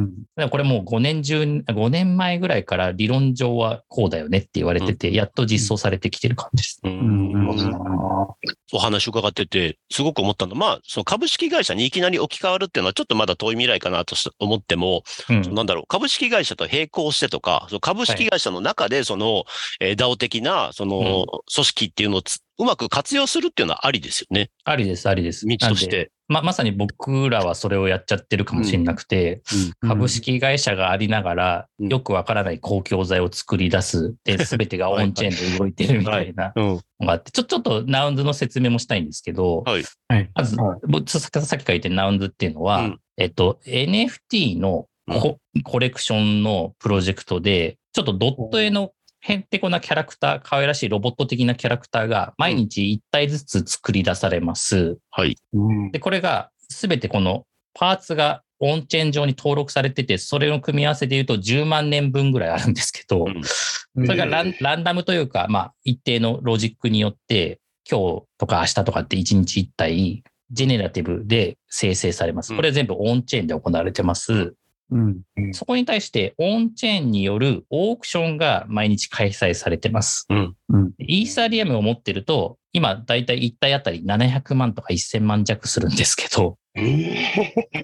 これもう5年中、5年前ぐらいから理論上はこうだよねって言われてて、やっと実装されてきてる感じです。ううんんうんお話伺ってて、すごく思ったのは、まあ、その株式会社にいきなり置き換わるっていうのはちょっとまだ遠い未来かなとし思っても、うんなんだろう、株式会社と並行してとか、その株式会社の中でその、えー DAO 的な、その、組織っていうのをつうまく活用するっていうのはありですよね。ありです、ありです。道として。ま、まさに僕らはそれをやっちゃってるかもしれなくて、うん株式会社がありながら、うんよくわからない公共財を作り出す。で、すべてがオンチェーンで動いてるみたいな うん。のがあって、ちょ、ちょっとナウンズの説明もしたいんですけど、はい。はい。まず、はい僕ささっき書いてるナウンズっていうのは、うんえっと、NFT のコ,、コレクションのプロジェクトで、ちょっとドット絵のへんてこなキャラクター、可愛らしいロボット的なキャラクターが毎日1体ずつ作り出されます。はい。うんで、これがすべてこのパーツがオンチェーン上に登録されてて、それの組み合わせで言うと10万年分ぐらいあるんですけど、うんそれがランランダムというか、まあ、一定のロジックによって、今日とか明日とかって1日1体、ジェネラティブで生成されます。うんこれ全部オンチェーンで行われてます。うん。そこに対して、オンチェーンによるオークションが毎日開催されてます。うん。うん。イーサリアムを持ってると、今、だいたい1体あたり700万とか1000万弱するんですけど、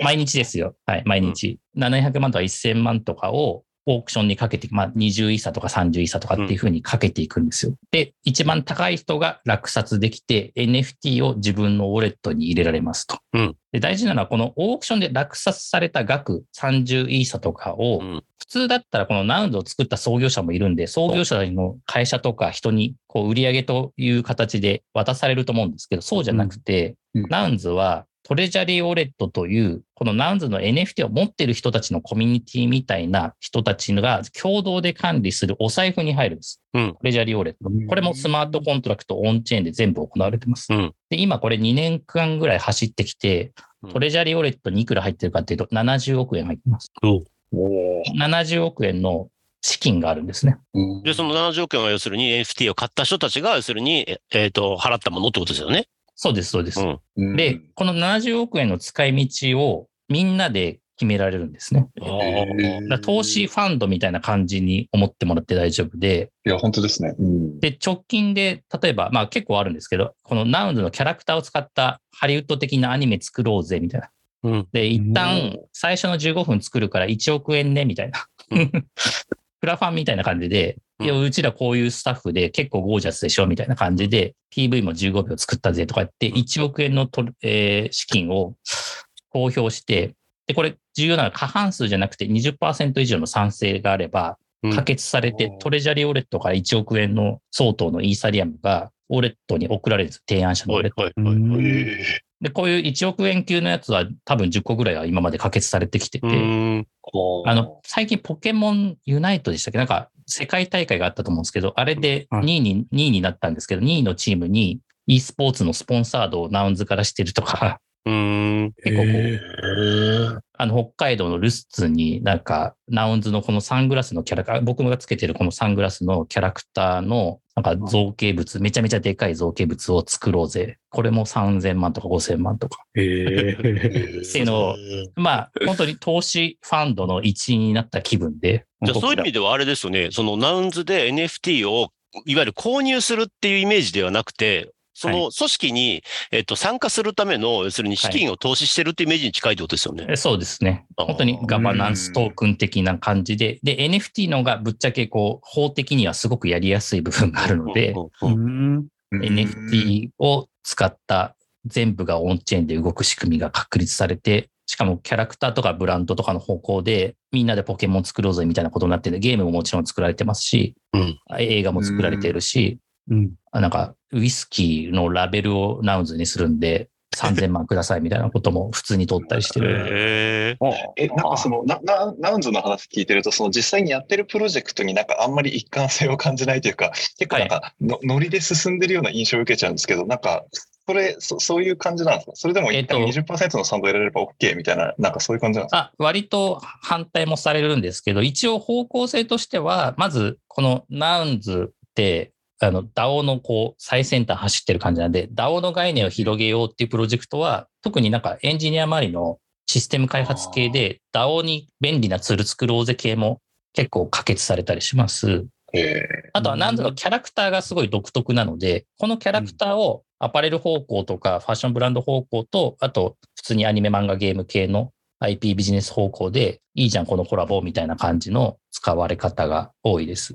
毎日ですよ。はい、毎日。700万とか1000万とかをオークションにかけて、まあ、20イーサとか30イーサとかっていうふうにかけていくんですよ。で、一番高い人が落札できて、NFT を自分のウォレットに入れられますと。うんで大事なのは、このオークションで落札された額、30イーサとかを、うん普通だったらこの Nounsを作った創業者もいるんで、創業者の会社とか人にこう売り上げという形で渡されると思うんですけど、そうじゃなくて、うんうん Nounsはトレジャリーウォレットという、この Nounsの NFT を持ってる人たちのコミュニティみたいな人たちが共同で管理するお財布に入るんです。うんトレジャリーウォレット。これもスマートコントラクトオンチェーンで全部行われてます。うんで、今これ2年間ぐらい走ってきてうん、トレジャリーウォレットにいくら入ってるかっていうと70億円入ってます。おー70億円の資金があるんですね。うんで、その70億円は要するに NFT を買った人たちが要するに、ええーと、払ったものってことですよね。そうです、そうです。うん。うんで、この70億円の使い道をみんなで決められるんですね。投資ファンドみたいな感じに思ってもらって大丈夫で、いや、本当ですね。うんで、直近で、例えば、まあ結構あるんですけど、このナウンズのキャラクターを使ったハリウッド的なアニメ作ろうぜ、みたいな。うん。で、一う旦最初の15分作るから1億円ね、みたいな。うんクラファンみたいな感じで、うん。いや、うちらこういうスタッフで結構ゴージャスでしょ、みたいな感じで、PV も15秒作ったぜとか言って、1億円のと、えー資金を公表して、で、これ重要なのは過半数じゃなくて20%以上の賛成があれば、うん。可決されてうんトレジャリーウォレットから1億円の相当のイーサリアムがウォレットに送られるんです。提案者のウォレット。で、こういう1億円級のやつは多分10個ぐらいは今まで可決されてきてて、あの、最近ポケモンユナイトでしたっけ？なんか世界大会があったと思うんですけど、あれではい。2位に、2位になったんですけど、2位のチームに e スポーツのスポンサードをナウンズからしてるとか、うーん。結構こう、へあの、北海道のルスツになんか、ナウンズのこのサングラスのキャラクター、僕がつけてるこのサングラスのキャラクターのなんか造形物、めちゃめちゃでかい造形物を作ろうぜ。これも3000万とか5000万とか。へえ。っていうのをまあ、本当に投資ファンドの一員になった気分で。じゃあそういう意味ではあれですよね。そのナウンズで NFT をいわゆる購入するっていうイメージではなくて、その組織に、えっと、参加するための、要するに資金を投資してるっていうイメージに近いってことですよね。えそうですね。本当にガバナンストークン的な感じで、で、NFT のがぶっちゃけこう、法的にはすごくやりやすい部分があるので。NFT を使った全部がオンチェーンで動く仕組みが確立されて、しかもキャラクターとかブランドとかの方向でみんなでポケモン作ろうぜみたいなことになってて、ゲームももちろん作られてますし、うん。映画も作られているし、うん。あなんかウイスキーのラベルをナウンズにするんで3000万くださいみたいなことも普通に取ったりしてる。へえ、なんかその、な、な、ナウンズの話聞いてると、その実際にやってるプロジェクトになんかあんまり一貫性を感じないというか、結構なんかの、ノリで進んでるような印象を受けちゃうんですけど、なんか、それ、そそういう感じなんですか？それでも一旦えっ20%の賛同得られれば OK みたいな、なんかそういう感じなんですか？あ、割と反対もされるんですけど、一応方向性としては、まずこのナウンズって、あの、DAO のこう、最先端走ってる感じなんで、DAO の概念を広げようっていうプロジェクトは、特になんかエンジニア周りのシステム開発系で、DAO に便利なツール作ろうぜ系も結構可決されたりします。えあとはナウンズのキャラクターがすごい独特なので、このキャラクターをアパレル方向とかファッションブランド方向と、あと普通にアニメ漫画ゲーム系の IP ビジネス方向で、いいじゃんこのコラボみたいな感じの使われ方が多いです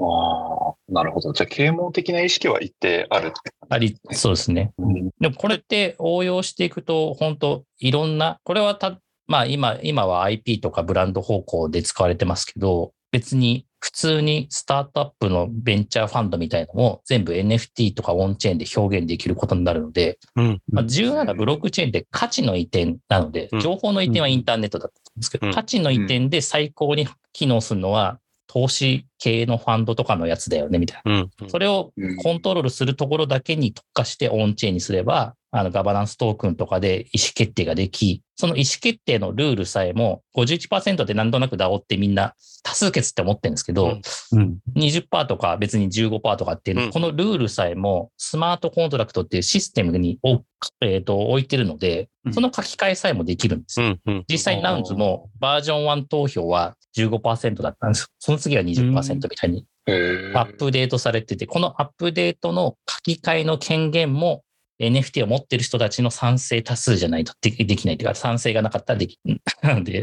なるほど。じゃあ、啓蒙的な意識は一定あるってあり、そうですね。でもこれって応用していくと、本当いろんな、これはた、まあ今、今は IP とかブランド方向で使われてますけど、別に普通にスタートアップのベンチャーファンドみたいのも全部 NFT とかオンチェーンで表現できることになるので、うん。まあ、重要なのはブロックチェーンって価値の移転なのでう、ん。情報の移転はインターネットだったんですけど、うん。価値の移転で最高に機能するのは投資系のファンドとかのやつだよね、みたいな。うんそれをコントロールするところだけに特化してオンチェーンにすれば、あのガバナンストークンとかで意思決定ができ、その意思決定のルールさえも51%でなんとなく DAO ってみんな多数決って思ってるんですけど、うん。うん。20%とか別に15%とかっていう、うん。このルールさえもスマートコントラクトっていうシステムにお、えーと置いてるのでう、ん。その書き換えさえもできるんです。よ。うん。うん。実際にナウンズもバージョン1投票は15%だったんですよ。その次は20%みたいに。アップデートされてて、このアップデートの書き換えの権限も NFT を持ってる人たちの賛成多数じゃないとでできないというか、賛成がなかったらできなの で、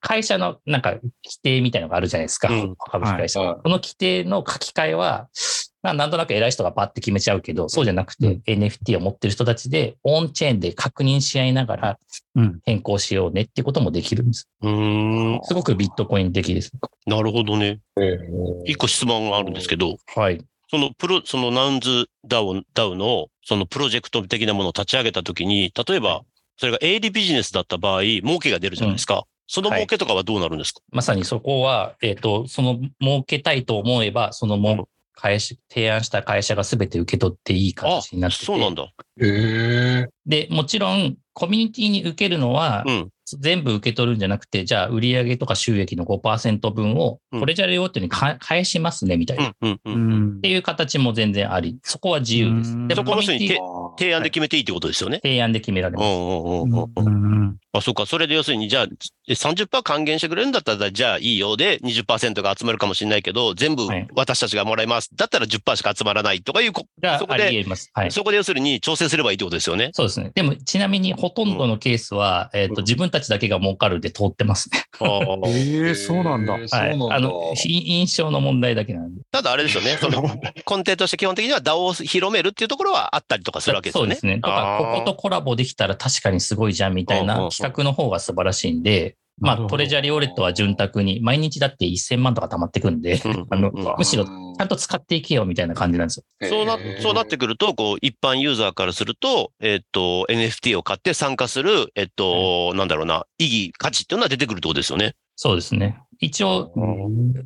会社のなんか規定みたいなのがあるじゃないですか、うん株式会社。はいこの規定の書き換えは、まあなんとなく偉い人がパッて決めちゃうけど、そうじゃなくて、うん NFT を持ってる人たちでオンチェーンで確認し合いながらうん。変更しようねっていうこともできるんです。うーんすごくビットコイン的です。なるほどね。一個質問があるんですけど、はい。そのプロ、そのナウンズダウン、ダウの、そのプロジェクト的なものを立ち上げたときに、例えば、それが営利ビジネスだった場合、儲けが出るじゃないですか。その儲けとかはどうなるんですか、まさにそこは、えっ、と、その儲けたいと思えば、そのも会社、提案した会社が全て受け取っていいあ形になってて。そうなんだ。へーで、もちろん、コミュニティに受けるのは、うん。全部受け取るんじゃなくて、じゃあ、売上とか収益の5%分をう、んこれじゃれよっていうにか返しますね、みたいな。っうん。うん。う。うんんて。いう形も全然あり、そこは自由です。うんでも、そこの人に提案で決めていいってことですよね。提案で決められます。あ、そうか。それで要するに、じゃあ、え30%還元してくれるんだったら、じゃあいいよで20%が集まるかもしれないけど、全部はい私たちがもらいます。だったら10%しか集まらないとかいうこ、があそこでり得ます。はい。そこで要するに調整すればいいってことですよね。そうですね。でも、ちなみにほとんどのケースは、えっ、と、自分たちだけが儲かるで通ってますね。ええ、そうなんだはい。あの、ひ印象の問題だけなんで。ただあれですよね。その根底として基本的には DAO を広めるっていうところはあったりとかするわけですよね。そうですね。とか、こことコラボできたら確かにすごいじゃんみたいなん企画の方が素晴らしいんで、まあ、トレジャーリオレットは潤沢に、毎日だって1000万とか溜まってくんで、うんあのうんむしろちゃんと使っていけよみたいな感じなんですよ。そうな、そうなってくると、こう、一般ユーザーからすると、えっと、NFT を買って参加する、えっと、なんだろうな、意義、価値っていうのは出てくるってことですよね。そうですね。一応、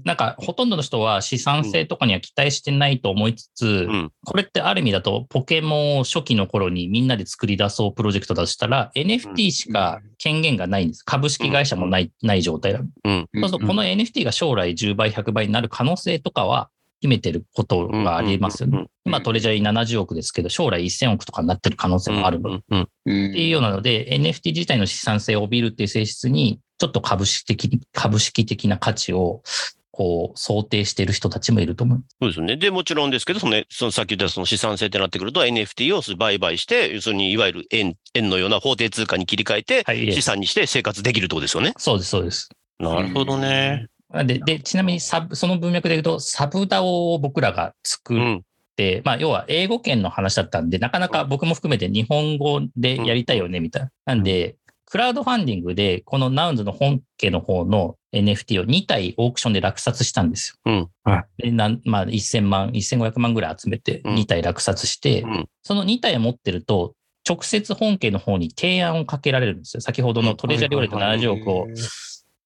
なんか、ほとんどの人は資産性とかには期待してないと思いつつ、うん。これってある意味だと、ポケモンを初期の頃にみんなで作り出そうプロジェクトだとしたら、NFT しか権限がないんです。株式会社もない、ない状態だ。うん。そうすると、この NFT が将来10倍、100倍になる可能性とかは秘めてることがありますよね。今トレジャー70億ですけど、将来1000億とかになってる可能性もあるのっていうようなので、NFT 自体の資産性を帯びるっていう性質に、ちょっと株式的、株式的な価値を、こう、想定している人たちもいると思う。そうですよね。で、もちろんですけど、そのね、そのさっき言ったその資産性ってなってくると、NFT を売買して、要するにいわゆる円、円のような法定通貨に切り替えて、はい、資産にして生活できるってことですよね。そうです、そうです。なるほどね。で、で、ちなみにサブ、その文脈で言うと、サブダオを僕らが作っうん。て、まあ、要は英語圏の話だったんで、なかなか僕も含めて日本語でやりたいよね、みたいな。なんで、クラウドファンディングで、このナウンズの本家の方の NFT を2体オークションで落札したんですよ。うんでなんまあ、1000万、1500万ぐらい集めてうん2体落札して、うんその2体を持ってると、直接本家の方に提案をかけられるんですよ。先ほどのトレジャーリオレット70億を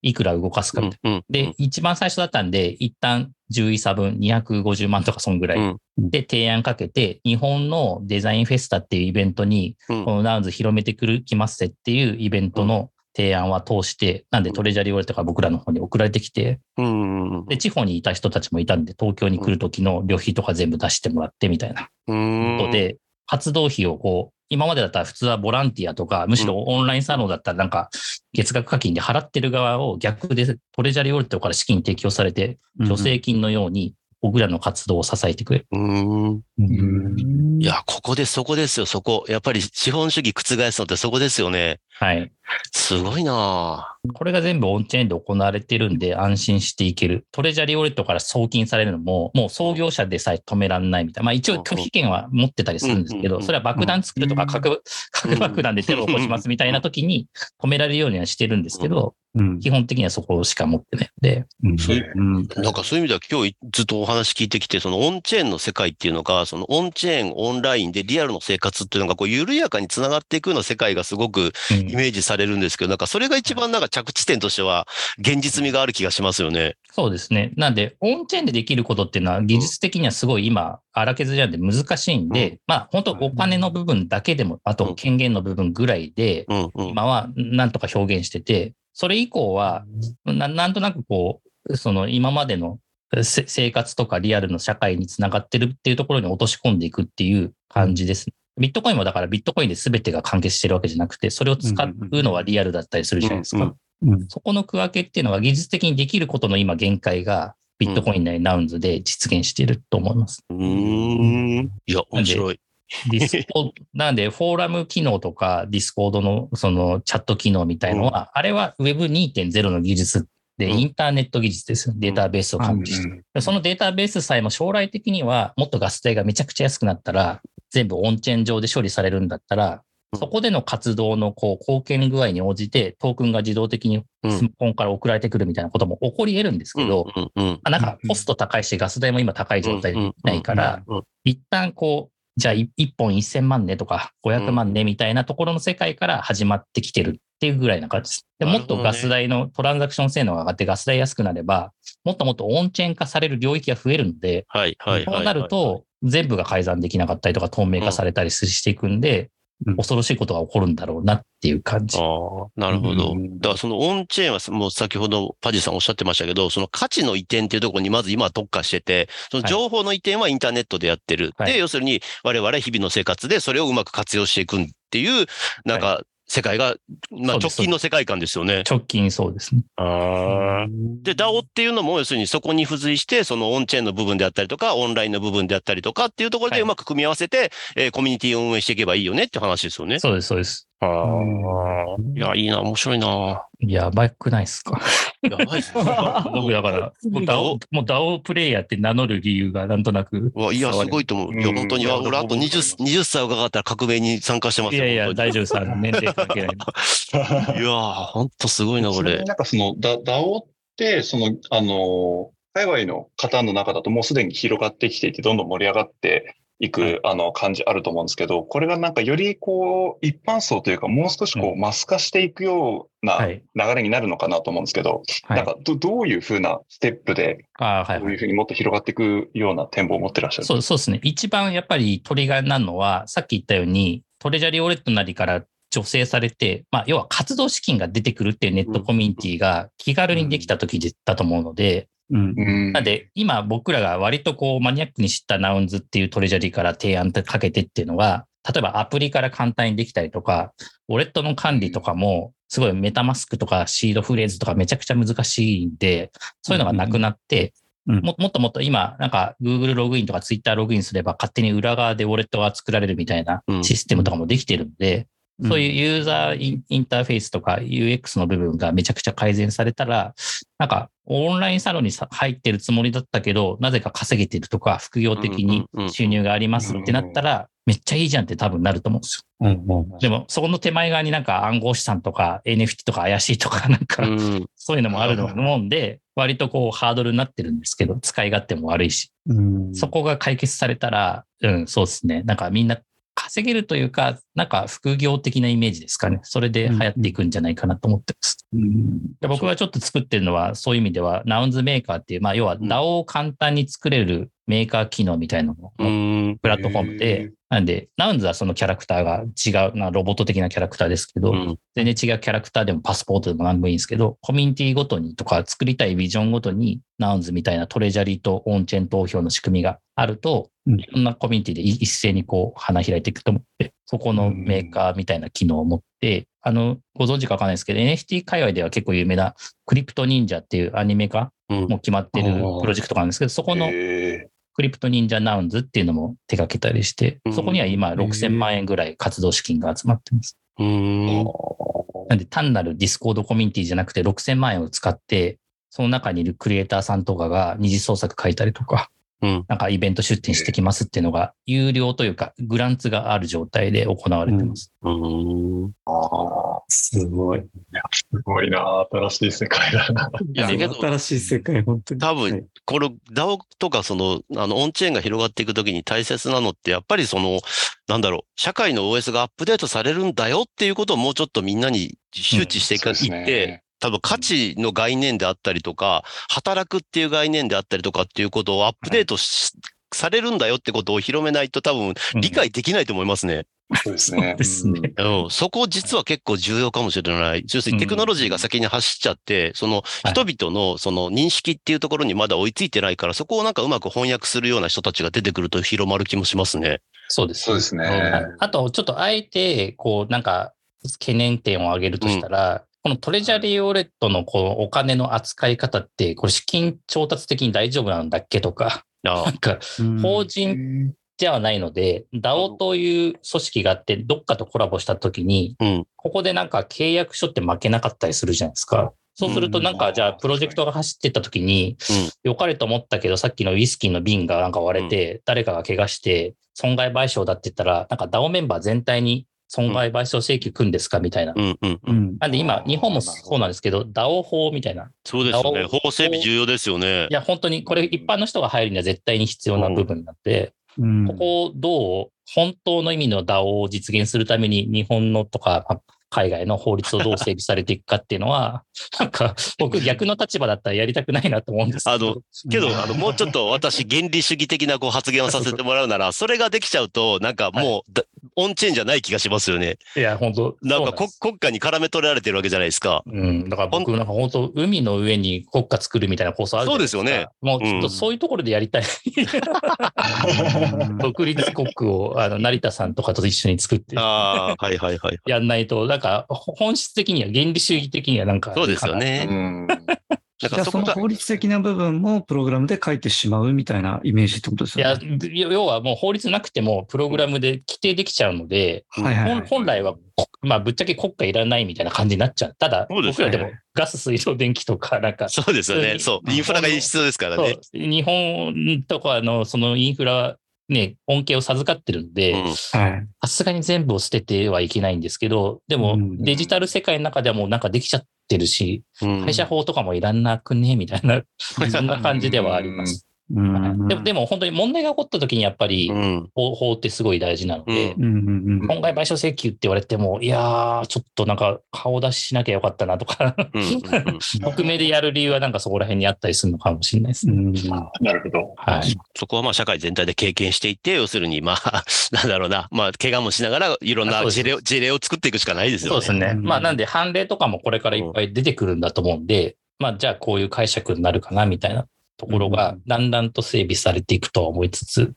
いくら動かすかみたいなうん。うん。で、一番最初だったんで、一旦10位差分250万とかそんぐらいうんで提案かけて、日本のデザインフェスタっていうイベントに、うんこのナウンズ広めてくる、きますせっていうイベントの提案は通して、なんでトレジャーリオレとか僕らの方に送られてきて、うん。で、地方にいた人たちもいたんで、東京に来る時の旅費とか全部出してもらってみたいなうん。ことで、活動費をこう、今までだったら普通はボランティアとか、むしろオンラインサロンだったらなんか、月額課金で払ってる側を逆でトレジャーリオレットから資金提供されて、助成金のように僕らの活動を支えてくれる。うん。うんいや、ここでそこですよ、そこ。やっぱり資本主義覆すのってそこですよね。はい。すごいなこれが全部オンチェーンで行われてるんで安心していける。トレジャーリオレットから送金されるのも、もう創業者でさえ止められないみたいな。まあ一応拒否権は持ってたりするんですけど、それは爆弾作るとか核、核爆弾でテロを起こしますみたいな時に止められるようにはしてるんですけど、うん。基本的にはそこしか持ってないので、うん。そういううん。なんかそういう意味では今日ずっとお話聞いてきて、そのオンチェーンの世界っていうのが、そのオンチェーン、オンラインでリアルの生活っていうのがこう緩やかにつながっていくような世界がすごくうん。イメージされるんですけど、なんかそれが一番なんか着地点としては現実味がある気がしますよね。そうですね。なんで、オンチェーンでできることっていうのは技術的にはすごい今、荒削りなんで難しいんで、うまあ本当お金の部分だけでも、あと権限の部分ぐらいで、うん。うん。今はなんとか表現してて、それ以降は、ななんとなくこう、その今までのせ生活とかリアルの社会につながってるっていうところに落とし込んでいくっていう感じです。ビットコインもだからビットコインで全てが完結してるわけじゃなくて、それを使うのはリアルだったりするじゃないですか。うんそこの区分けっていうのが技術的にできることの今限界がビットコインなり Nounsで実現していると思います。うーん。いや、面白い。ディスコ なんで、フォーラム機能とか、 Discordのそのチャット機能みたいのは、あれは Web2.0 の技術で、うん。インターネット技術ですよ。データベースを管理して。でそのデータベースさえも将来的には、もっとガス代がめちゃくちゃ安くなったら、全部オンチェーン上で処理されるんだったら、うん。そこでの活動のこう貢献具合に応じて、トークンが自動的にうん。スマホから送られてくるみたいなことも起こり得るんですけど、なんかコスト高いし、ガス代も今高い状態でないから、うんうん。一旦こう、じゃあ1本1000万ねとか500万ねみたいなところの世界から始まってきてるっていうぐらいな感じです。でもっとガス代のトランザクション性能が上がってガス代安くなれば、もっともっとオンチェーン化される領域が増えるので。そうなると全部が改ざんできなかったりとか透明化されたりしていくんでうん、恐ろしいことが起こるんだろうなっていう感じ。ああ、なるほど。うんだからそのオンチェーンはもう先ほどパジさんおっしゃってましたけど、その価値の移転っていうところにまず今は特化してて、その情報の移転はインターネットでやってる。はいで、要するに我々日々の生活でそれをうまく活用していくっていう、なんか世界が、まあ直近の世界観ですよね。直近そうですね。あで、DAO っていうのも、要するにそこに付随して、そのオンチェーンの部分であったりとか、オンラインの部分であったりとかっていうところはいでうまく組み合わせて、えーコミュニティを運営していけばいいよねって話ですよね。そうです、そうです。ああ。いや、いいな、面白いな。やばくないですか？やばいっすね。僕だから、もう DAO もう DAO プレイヤーって名乗る理由がなんとなく。うわいや、すごいと思う。いや、うん本当に、あ俺あと20、20歳伺ったら革命に参加してますよ。いやいや、本大丈夫です。あの年齢関係ない。いやー、本当すごいな、これちなんかその、ダ DAO って、その、あの、界隈の方の中だともうすでに広がってきていて、どんどん盛り上がっていく、あの、感じあると思うんですけど、これがなんかよりこう、一般層というか、もう少しこう、マス化していくようなはい。流れになるのかなと思うんですけど、はい。なんかど、どういうふうなステップで、どういうふうにもっと広がっていくような展望を持ってらっしゃるそうそうですね。一番やっぱりトリガーになるのは、さっき言ったように、トレジャリーウォレットなりから助成されて、まあ、要は活動資金が出てくるっていうネットコミュニティが気軽にできた時だと思うので、うん。うん。なんで、今僕らが割とこうマニアックに知ったナウンズっていうトレジャリーから提案かけてっていうのは、例えばアプリから簡単にできたりとか、ウォレットの管理とかも、すごいメタマスクとかシードフレーズとかめちゃくちゃ難しいんで、そういうのがなくなって、うん。ももっともっと今、なんか Google ログインとか Twitter ログインすれば勝手に裏側でウォレットが作られるみたいなうん。システムとかもできてるんで、そういうユーザーインターフェースとか UX の部分がめちゃくちゃ改善されたら、なんかオンラインサロンにさ入ってるつもりだったけど、なぜか稼げてるとか副業的に収入がありますってなったら、めっちゃいいじゃんって多分なると思うんですよ。うんうん。でも、そこの手前側になんか暗号資産とか NFT とか怪しいとかなんかうん。そういうのもあると思うんで、割とこうハードルになってるんですけど、使い勝手も悪いし、うん。そこが解決されたら、うん、そうですね。なんかみんな稼げるというか、なんか副業的なイメージですかね。それで流行っていくんじゃないかなと思ってます。うんで僕がちょっと作ってるのは、そういう意味では、 Nouns メーカーっていう、まあ、要は DAO を簡単に作れるメーカー機能みたいなのうのん。プラットフォームへで、なんで、 Nouns はそのキャラクターが違う、なロボット的なキャラクターですけど、うん。全然違うキャラクターでもパスポートでも何でもいいんですけど、コミュニティごとにとか作りたいビジョンごとに Nouns みたいな treasury と on-chain 投票の仕組みがあると、うん。いろんなコミュニティで一斉にこう花開いていくと思って、そこのメーカーみたいな機能を持って、あの、ご存知かわかんないですけど、NFT 界隈では結構有名なCryptoNinja っていうアニメ化うん。もう決まってるプロジェクトがあるんですけど、そこのへ CryptoNinja Nouns っていうのも手掛けたりしてう、ん。そこには今6000万円ぐらい活動資金が集まってます。なんで単なる Discord コミュニティじゃなくて6000万円を使って、その中にいるクリエイターさんとかが二次創作書いたりとか、うんなんかイベント出展してきますっていうのが、有料というか、 grants がある状態で行われてます。うんあーすごい。すごいな新しい世界だな。いや新しい世界、本当に。多分はいこの DAO とかその、あの、オンチェーンが広がっていくときに大切なのって、やっぱりその、なんだろう、社会の OS がアップデートされるんだよっていうことをもうちょっとみんなに周知していか、うんねいって、多分価値の概念であったりとか、働くっていう概念であったりとかっていうことをアップデートしされるんだよってことを広めないと多分理解できないと思いますね。そうですね。ですね。うん、そこ実は結構重要かもしれない。要するにテクノロジーが先に走っちゃって、その人々のその認識っていうところにまだ追いついてないから、そこをなんかうまく翻訳するような人たちが出てくると広まる気もしますね。そうです。そうですね。ああと、ちょっとあえて、こう、なんか、懸念点を挙げるとしたら、このトレジャリーウォレットのこのお金の扱い方って、これ資金調達的に大丈夫なんだっけとか、あ。なんか、うん。法人ではないので、DAO という組織があって、どっかとコラボしたときに、うん。ここでなんか契約書って負けなかったりするじゃないですか。そうするとなんか、じゃあプロジェクトが走ってったときに、良かれと思ったけど、さっきのウイスキーの瓶がなんか割れて、誰かが怪我して、損害賠償だって言ったら、なんか DAO メンバー全体に損害賠償請求組んですか？みたいな。うん、うん、う。うんん。なんで今、日本もそうなんですけど、DAO 法みたいな。そうですよね。法整備重要ですよねい。や、本当にこれ一般の人が入るには絶対に必要な部分なんで、うんここをどう、本当の意味の DAO を実現するために日本のとか、まあ海外の法律をどう整備されていくかっていうのは、なんか僕逆の立場だったらやりたくないなと思うんですけど。あの、けど、あの、もうちょっと私、原理主義的なこう発言をさせてもらうなら、それができちゃうと、なんかもうだ、オンチェーンじゃない気がしますよね。いや、本当なんか国家に絡め取られてるわけじゃないですか。うん、だから僕なんか本当、海の上に国家作るみたいな構想ある。そうですよね。もうちょっとそういうところでやりたい。独立国をあの成田さんとかと一緒に作ってああ、はいはいはい。やんないと、なんかほ本質的には原理主義的にはなんか。そうですようね。ん。なんじゃあその法律的な部分もプログラムで書いてしまうみたいなイメージってことですいやよね。、要はもう法律なくてもプログラムで規定できちゃうので、はいはい本本来は、こまあぶっちゃけ国家いらないみたいな感じになっちゃう。ただ、ね僕らでもガス、水道、電気とか、なんか、そうですよね。そう。インフラが必要ですからそうね。日本とかのそのインフラ、ね、恩恵を授かってるんで。さすがに全部を捨ててはいけないんですけど、でもうんデジタル世界の中ではもうなんかできちゃってるし、うん会社法とかもいらなくねみたいな、そんな感じではあります。うんでも、でも本当に問題が起こった時にやっぱりうん。法法ってすごい大事なので、損害賠償請求って言われても、いやー、ちょっとなんか顔出ししなきゃよかったなとか、匿名でやる理由はなんかそこら辺にあったりするのかもしれないですね。うんなるほど。はい。そこはまあ社会全体で経験していって、要するにまあ、なんだろうな、まあ怪我もしながらいろんな事例を、事例を作っていくしかないですよね。そうですね。うんまあなんで判例とかもこれからいっぱい出てくるんだと思うんで、まあじゃあこういう解釈になるかなみたいなところがだんだんと整備されていくとは思いつつ、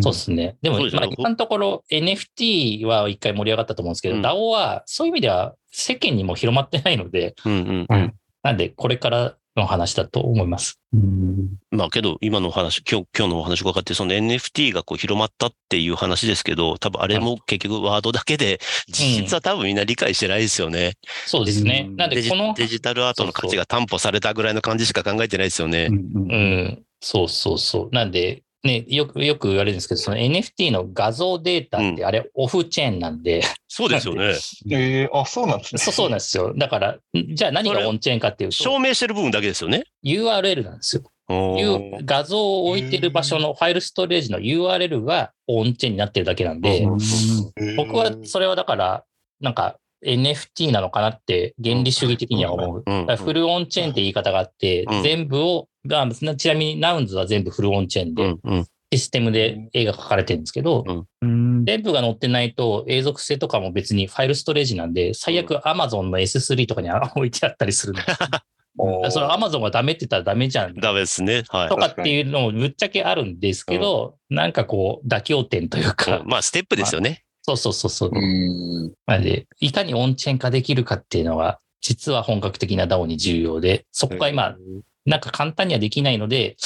そうですね。でも、まあ、今のところ NFT は一回盛り上がったと思うんですけど、うん DAO はそういう意味では世間にも広まってないので、うんうん。なんでこれからの話だと思います。うんまあけど、今のお話、今日、今日のお話伺って、その NFT がこう広まったっていう話ですけど、多分あれも結局ワードだけで、実質は多分みんな理解してないですよね。そうですね。なんでこの、デジタルアートの価値が担保されたぐらいの感じしか考えてないですよね。うん、そうそうそう。なんで、ね、よく、よく言われるんですけど、その NFT の画像データってあれオフチェーンなんで、そうですよね。えー、あ、そうなんですね。そうそうなんですよ。だから、んじゃあ何がオンチェーンかっていうと、証明してる部分だけですよね。URL なんですよ。おいうー画像を置いてる場所のファイルストレージの URL がオンチェーンになってるだけなんで、うん僕はそれはだから、なんか NFT なのかなって原理主義的には思う。フルオンチェーンって言い方があって、うん全部を、がちなみにナウンズは全部フルオンチェーンで、うんうんシステムで絵が描かれてるんですけど、うん全部が載ってないと永続性とかも別にファイルストレージなんで、最悪 Amazon の S3 とかに置いてあったりするんです。おーそれ Amazon がダメって言ったらダメじゃん。ダメですね。はいと。かっていうのもぶっちゃけあるんですけど、なんかこう妥協点というか、うんまあ、ステップですよね。そうそうそうそう。うん。なので、いかにオンチェーン化できるかっていうのが、実は本格的な DAO に重要で、そこが今、なんか簡単にはできないので、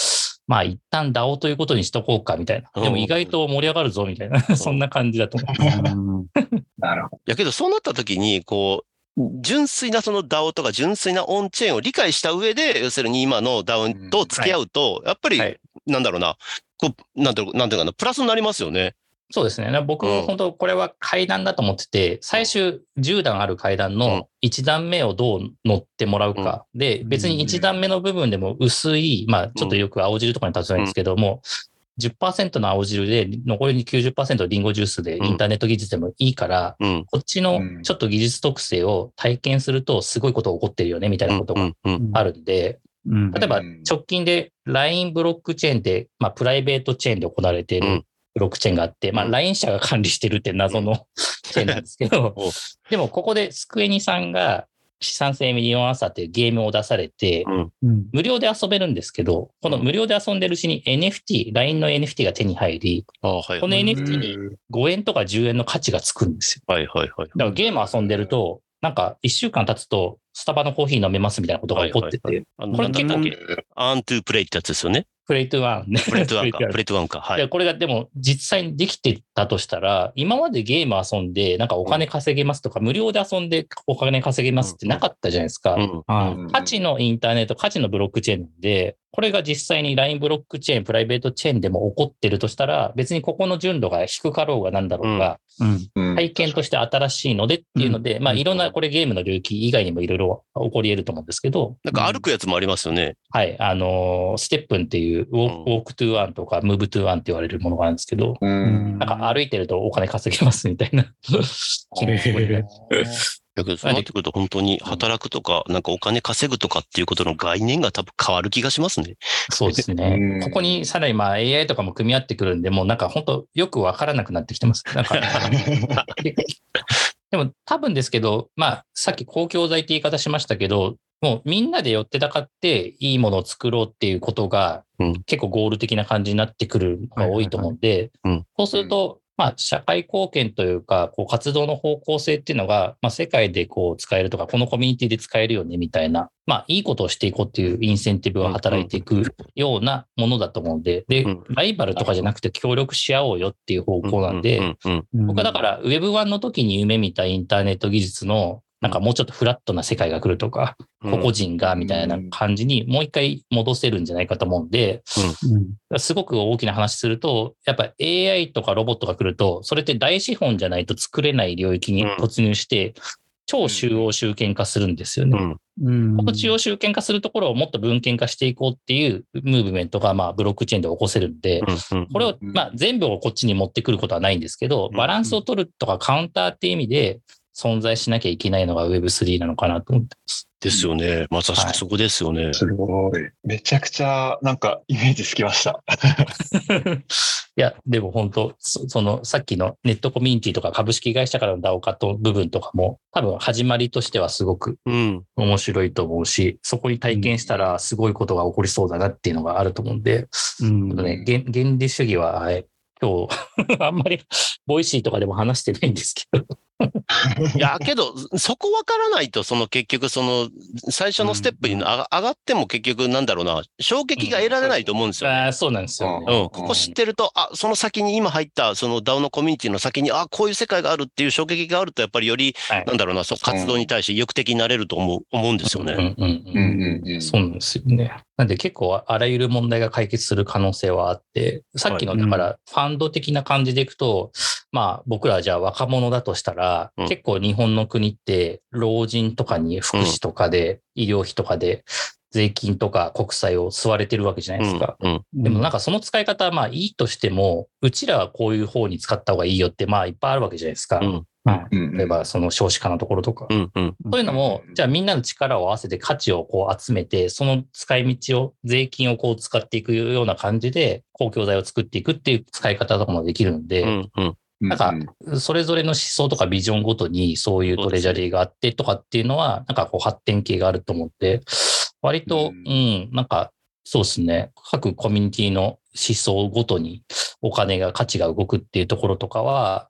まあ一旦 DAO ということにしとこうかみたいな。でも意外と盛り上がるぞみたいな、そんな感じだと思う。なるほやけど、そうなった時に、こう、純粋なその DAO とか純粋なオンチェーンを理解した上で、要するに今の DAO と付き合うと、やっぱり、はい。なんだろうな、こう、なんていうのなんていうかな、プラスになりますよね。そうですね。僕、うん。本当これは階段だと思ってて、最終10段ある階段うん。の1段目をどう乗ってもらうか。で、別に1段目の部分でも薄い、まあ、ちょっとよく青汁とかに例えるんですけども、10%の青汁で残りに90%リンゴジュースでインターネット技術でもいいから、うん。こっちのうん。ちょっと技術特性を体験するとすごいことが起こってるよね、みたいなことがうん。うん。あるんで、うん。例えばうん。直近で LINE ブロックチェーンで、まあプライベートチェーンで行われていうん。るブロックチェーンがあって、まあうん LINE 社が管理してるって謎のチェーンなんですけど お、でもここでスクエニさんが資産性ミリオンアンサーっていうゲームを出されて、無料で遊べるんですけど、この無料で遊んでるうちに NFT、LINE の NFT が手に入り。このはい NFT に5円とか10円の価値がつくんですよ。はいはい。だからゲーム遊んでると、なんか1週間経つと、スタバのコーヒー飲めますみたいなことが起こってはいはいて、これ結構 Earn to Play ってやつですよね。 Play to Earn ね。 Play to Earn か。 Play to Earn、Play to Earn か。はいで。これがでも実際にできてたとしたら、今までゲーム遊んで、なんかお金稼げますとか、無料で遊んでお金稼げますってなかったじゃないですか。価値のインターネット、価値のブロックチェーンで、これが実際に LINE ブロックチェーン、プライベートチェーンでも起こってるとしたら、別にここの純度が低かろうがなんだろうが、うん。うん。体験として新しいのでっていうので、まあいろんなこれゲームの領域以外にもいろいろ起こり得ると思うんですけど、なんか歩くやつもありますよね。はい、あのー STEPN っていう Walk to Earn とか Move to Earn って言われるものがあるんですけど、うん。なんか歩いてるとお金稼げますみたいな。だけど、そうなってくると本当に働くとか、なんかお金稼ぐとかっていうことの概念が多分変わる気がしますね。そうです うねん。ここにさらにまあ AI とかも組み合ってくるんで、もうなんか本当よくわからなくなってきてます。なんかで でも多分ですけど、まあさっき公共財って言い方しましたけど、もうみんなで寄ってたかっていいものを作ろうっていうことがうん結構ゴール的な感じになってくるのが多いと思うんでそうすると、まあ社会貢献というか、こう活動の方向性っていうのが、まあ世界でこう使えるとか、このコミュニティで使えるよねみたいな、まあいいことをしていこうっていうインセンティブが働いていくようなものだと思うんで、でうん、ライバルとかじゃなくて協力し合おうよっていう方向なんで、僕はだから Web1 の時に夢見たインターネット技術のなんかもうちょっとフラットな世界が来るとか、うん。個々人がみたいな感じにもう一回戻せるんじゃないかと思うんで、うん。すごく大きな話すると、やっぱ AI とかロボットが来ると、それって大資本じゃないと作れない領域に突入して、超集欧集権化するんですよね。うん。うん。この中央集権化するところをもっと文献化していこうっていうムーブメントが、まあ、ブロックチェーンで起こせるんで、うんこれを、うんまあ、全部をこっちに持ってくることはないんですけど、うん。バランスを取るとかカウンターっていう意味で存在しなきゃいけないのが Web3 なのかなと思ってます。ですよね。まさしくそこですよね。すごい。めちゃくちゃ、なんか、イメージつきました。いや、でも本当そその、さっきのネットコミュニティとか株式会社からの DAO 化と部分とかも、多分始まりとしてはすごくうん。面白いと思うし、そこに体験したらすごいことが起こりそうだなっていうのがあると思うんで、うんね、原原理主義は、はい今日、あんまり、 Voicy とかでも話してないんですけど、いや、けど、そこわからないと、その結局、その、最初のステップに上が上がっても結局、なんだろうな、衝撃が得られないと思うんですよね。あーそうなんですよね。うん、ここ知ってると、あ、その先に今入った、その DAO のコミュニティの先に、あ、こういう世界があるっていう衝撃があると、やっぱりより、はい。なんだろうな、そう活動に対して意欲的になれると思う、思うんですよね。うん。うん。うん。うん。うん。そうなんですよね。なんで結構あらゆる問題が解決する可能性はあって、さっきのはい。だからファンド的な感じでいくと、まあ僕らじゃあ若者だとしたら、うん。結構日本の国って老人とかに福祉とかで、医療費とかで税金とか国債を吸われてるわけじゃないですか。うん。でもなんかその使い方はまあいいとしても、うちらはこういう方に使った方がいいよってまあいっぱいあるわけじゃないですか。うん例えばその少子化のところとか。うん。うん。そういうのも、じゃあみんなの力を合わせて価値をこう集めて、その使い道を、税金をこう使っていくような感じで、公共財を作っていくっていう使い方とかもできるのうで、ん。うん。なんかそれぞれの思想とかビジョンごとにそういうトレジャリーがあってとかっていうのは、なんかこう発展系があると思って、割と、ううん、なんか、そうですね。各コミュニティの思想ごとにお金が価値が動くっていうところとかは、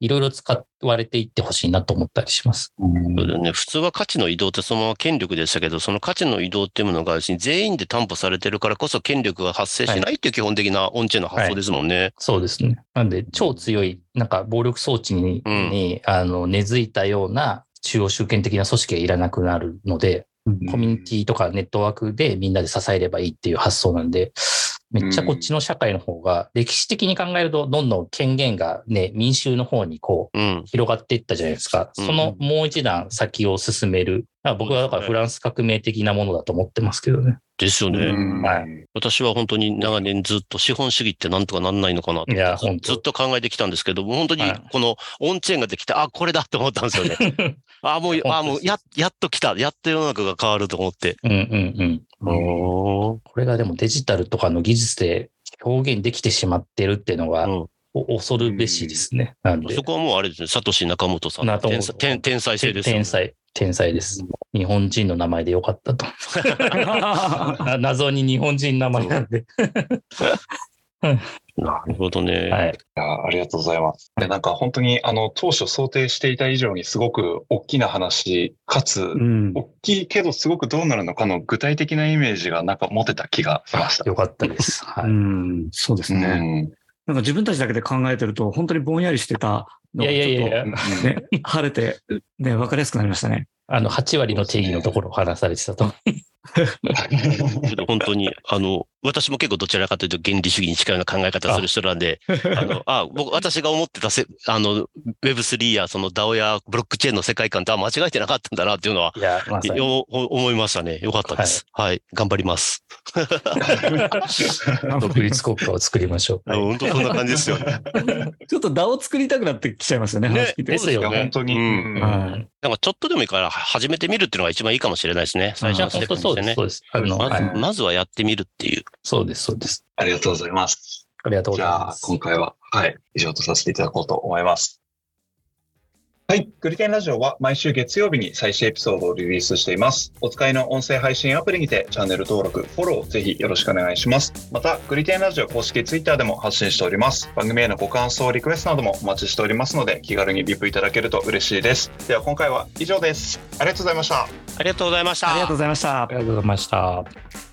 いろいろ使われていってほしいなと思ったりします。そうね。普通は価値の移動ってそのまま権力でしたけど、その価値の移動っていうものが全員で担保されてるからこそ権力が発生しないっていう基本的なオンチェの発想ですもんね。そうですね。なんで、超強い、なんか暴力装置に、うんにあの根付いたような中央集権的な組織がいらなくなるので、コミュニティとかネットワークでみんなで支えればいいっていう発想なんで、めっちゃこっちの社会の方が、歴史的に考えると、どんどん権限がね、民衆の方にこう、うん。広がっていったじゃないですか。うんそのもう一段先を進める。僕はだからフランス革命的なものだと思ってますけどね。ですよね。うんは私は本当に長年ずっと資本主義ってなんとかなんないのかなっていや本当ずっと考えてきたんですけど、本当にはいこのオンチェーンができて、あ、これだって思ったんですよね。あ、もう、あ、もう、や、やっと来た。やっと世の中が変わると思って。うんうんうん。おーこれがでもデジタルとかの技術で表現できてしまってるっていうのが、うんお恐るべしですね。なんでそ、こはもうあれですね、サトシ仲本さん天才天天才性ですよね天才、天才です。日本人の名前でよかったと。な 謎に日本人名前なんで。なるほどね。はい。いやありがとうございます。でなんか本当にあの当初想定していた以上にすごく大きな話、かつうん。大きいけどすごくどうなるのかの具体的なイメージがなんか持てた気がしました。よかったです。はうい。ん、そうですね。うんなんか自分たちだけで考えてると、本当にぼんやりしてたのいがやいやいやいやちょっとね、晴れて、ね、わかりやすくなりましたね。あの、8割の定義のところを話されてたと。本当に、あの、私も結構どちらかというと原理主義に近いような考え方する人なんで、あの、あ、僕、私が思ってたせ、あの、Web3 やその DAO やブロックチェーンの世界観とは間違えてなかったんだなっていうのは、いや、まさに。よ思いましたね。よかったです。はい。頑張ります。独立国家を作りましょう。本当そんな感じですよね。ちょっと DAO を作りたくなってきちゃいますよね、ね話聞いて。ですよね本当に。うんうんはいなんかちょっとでもいいから始めてみるっていうのが一番いいかもしれないですね。最初のステ本当そうです。ップとしてねそう。です。あの、まはいまず、まずはやってみるっていう。そうです、そうです。ありがとうございます。ありがとうごじゃあざいます。今回は、はい、以上とさせていただこうと思います。はい。グリテンラジオは毎週月曜日に最新エピソードをリリースしています。お使いの音声配信アプリにてチャンネル登録、フォローぜひよろしくお願いします。また、グリテンラジオ公式ツイッターでも発信しております。番組へのご感想、リクエストなどもお待ちしておりますので、気軽にリプいただけると嬉しいです。では今回は以上です。ありがとうございました。ありがとうございました。ありがとうございましたあ。りがとうございました。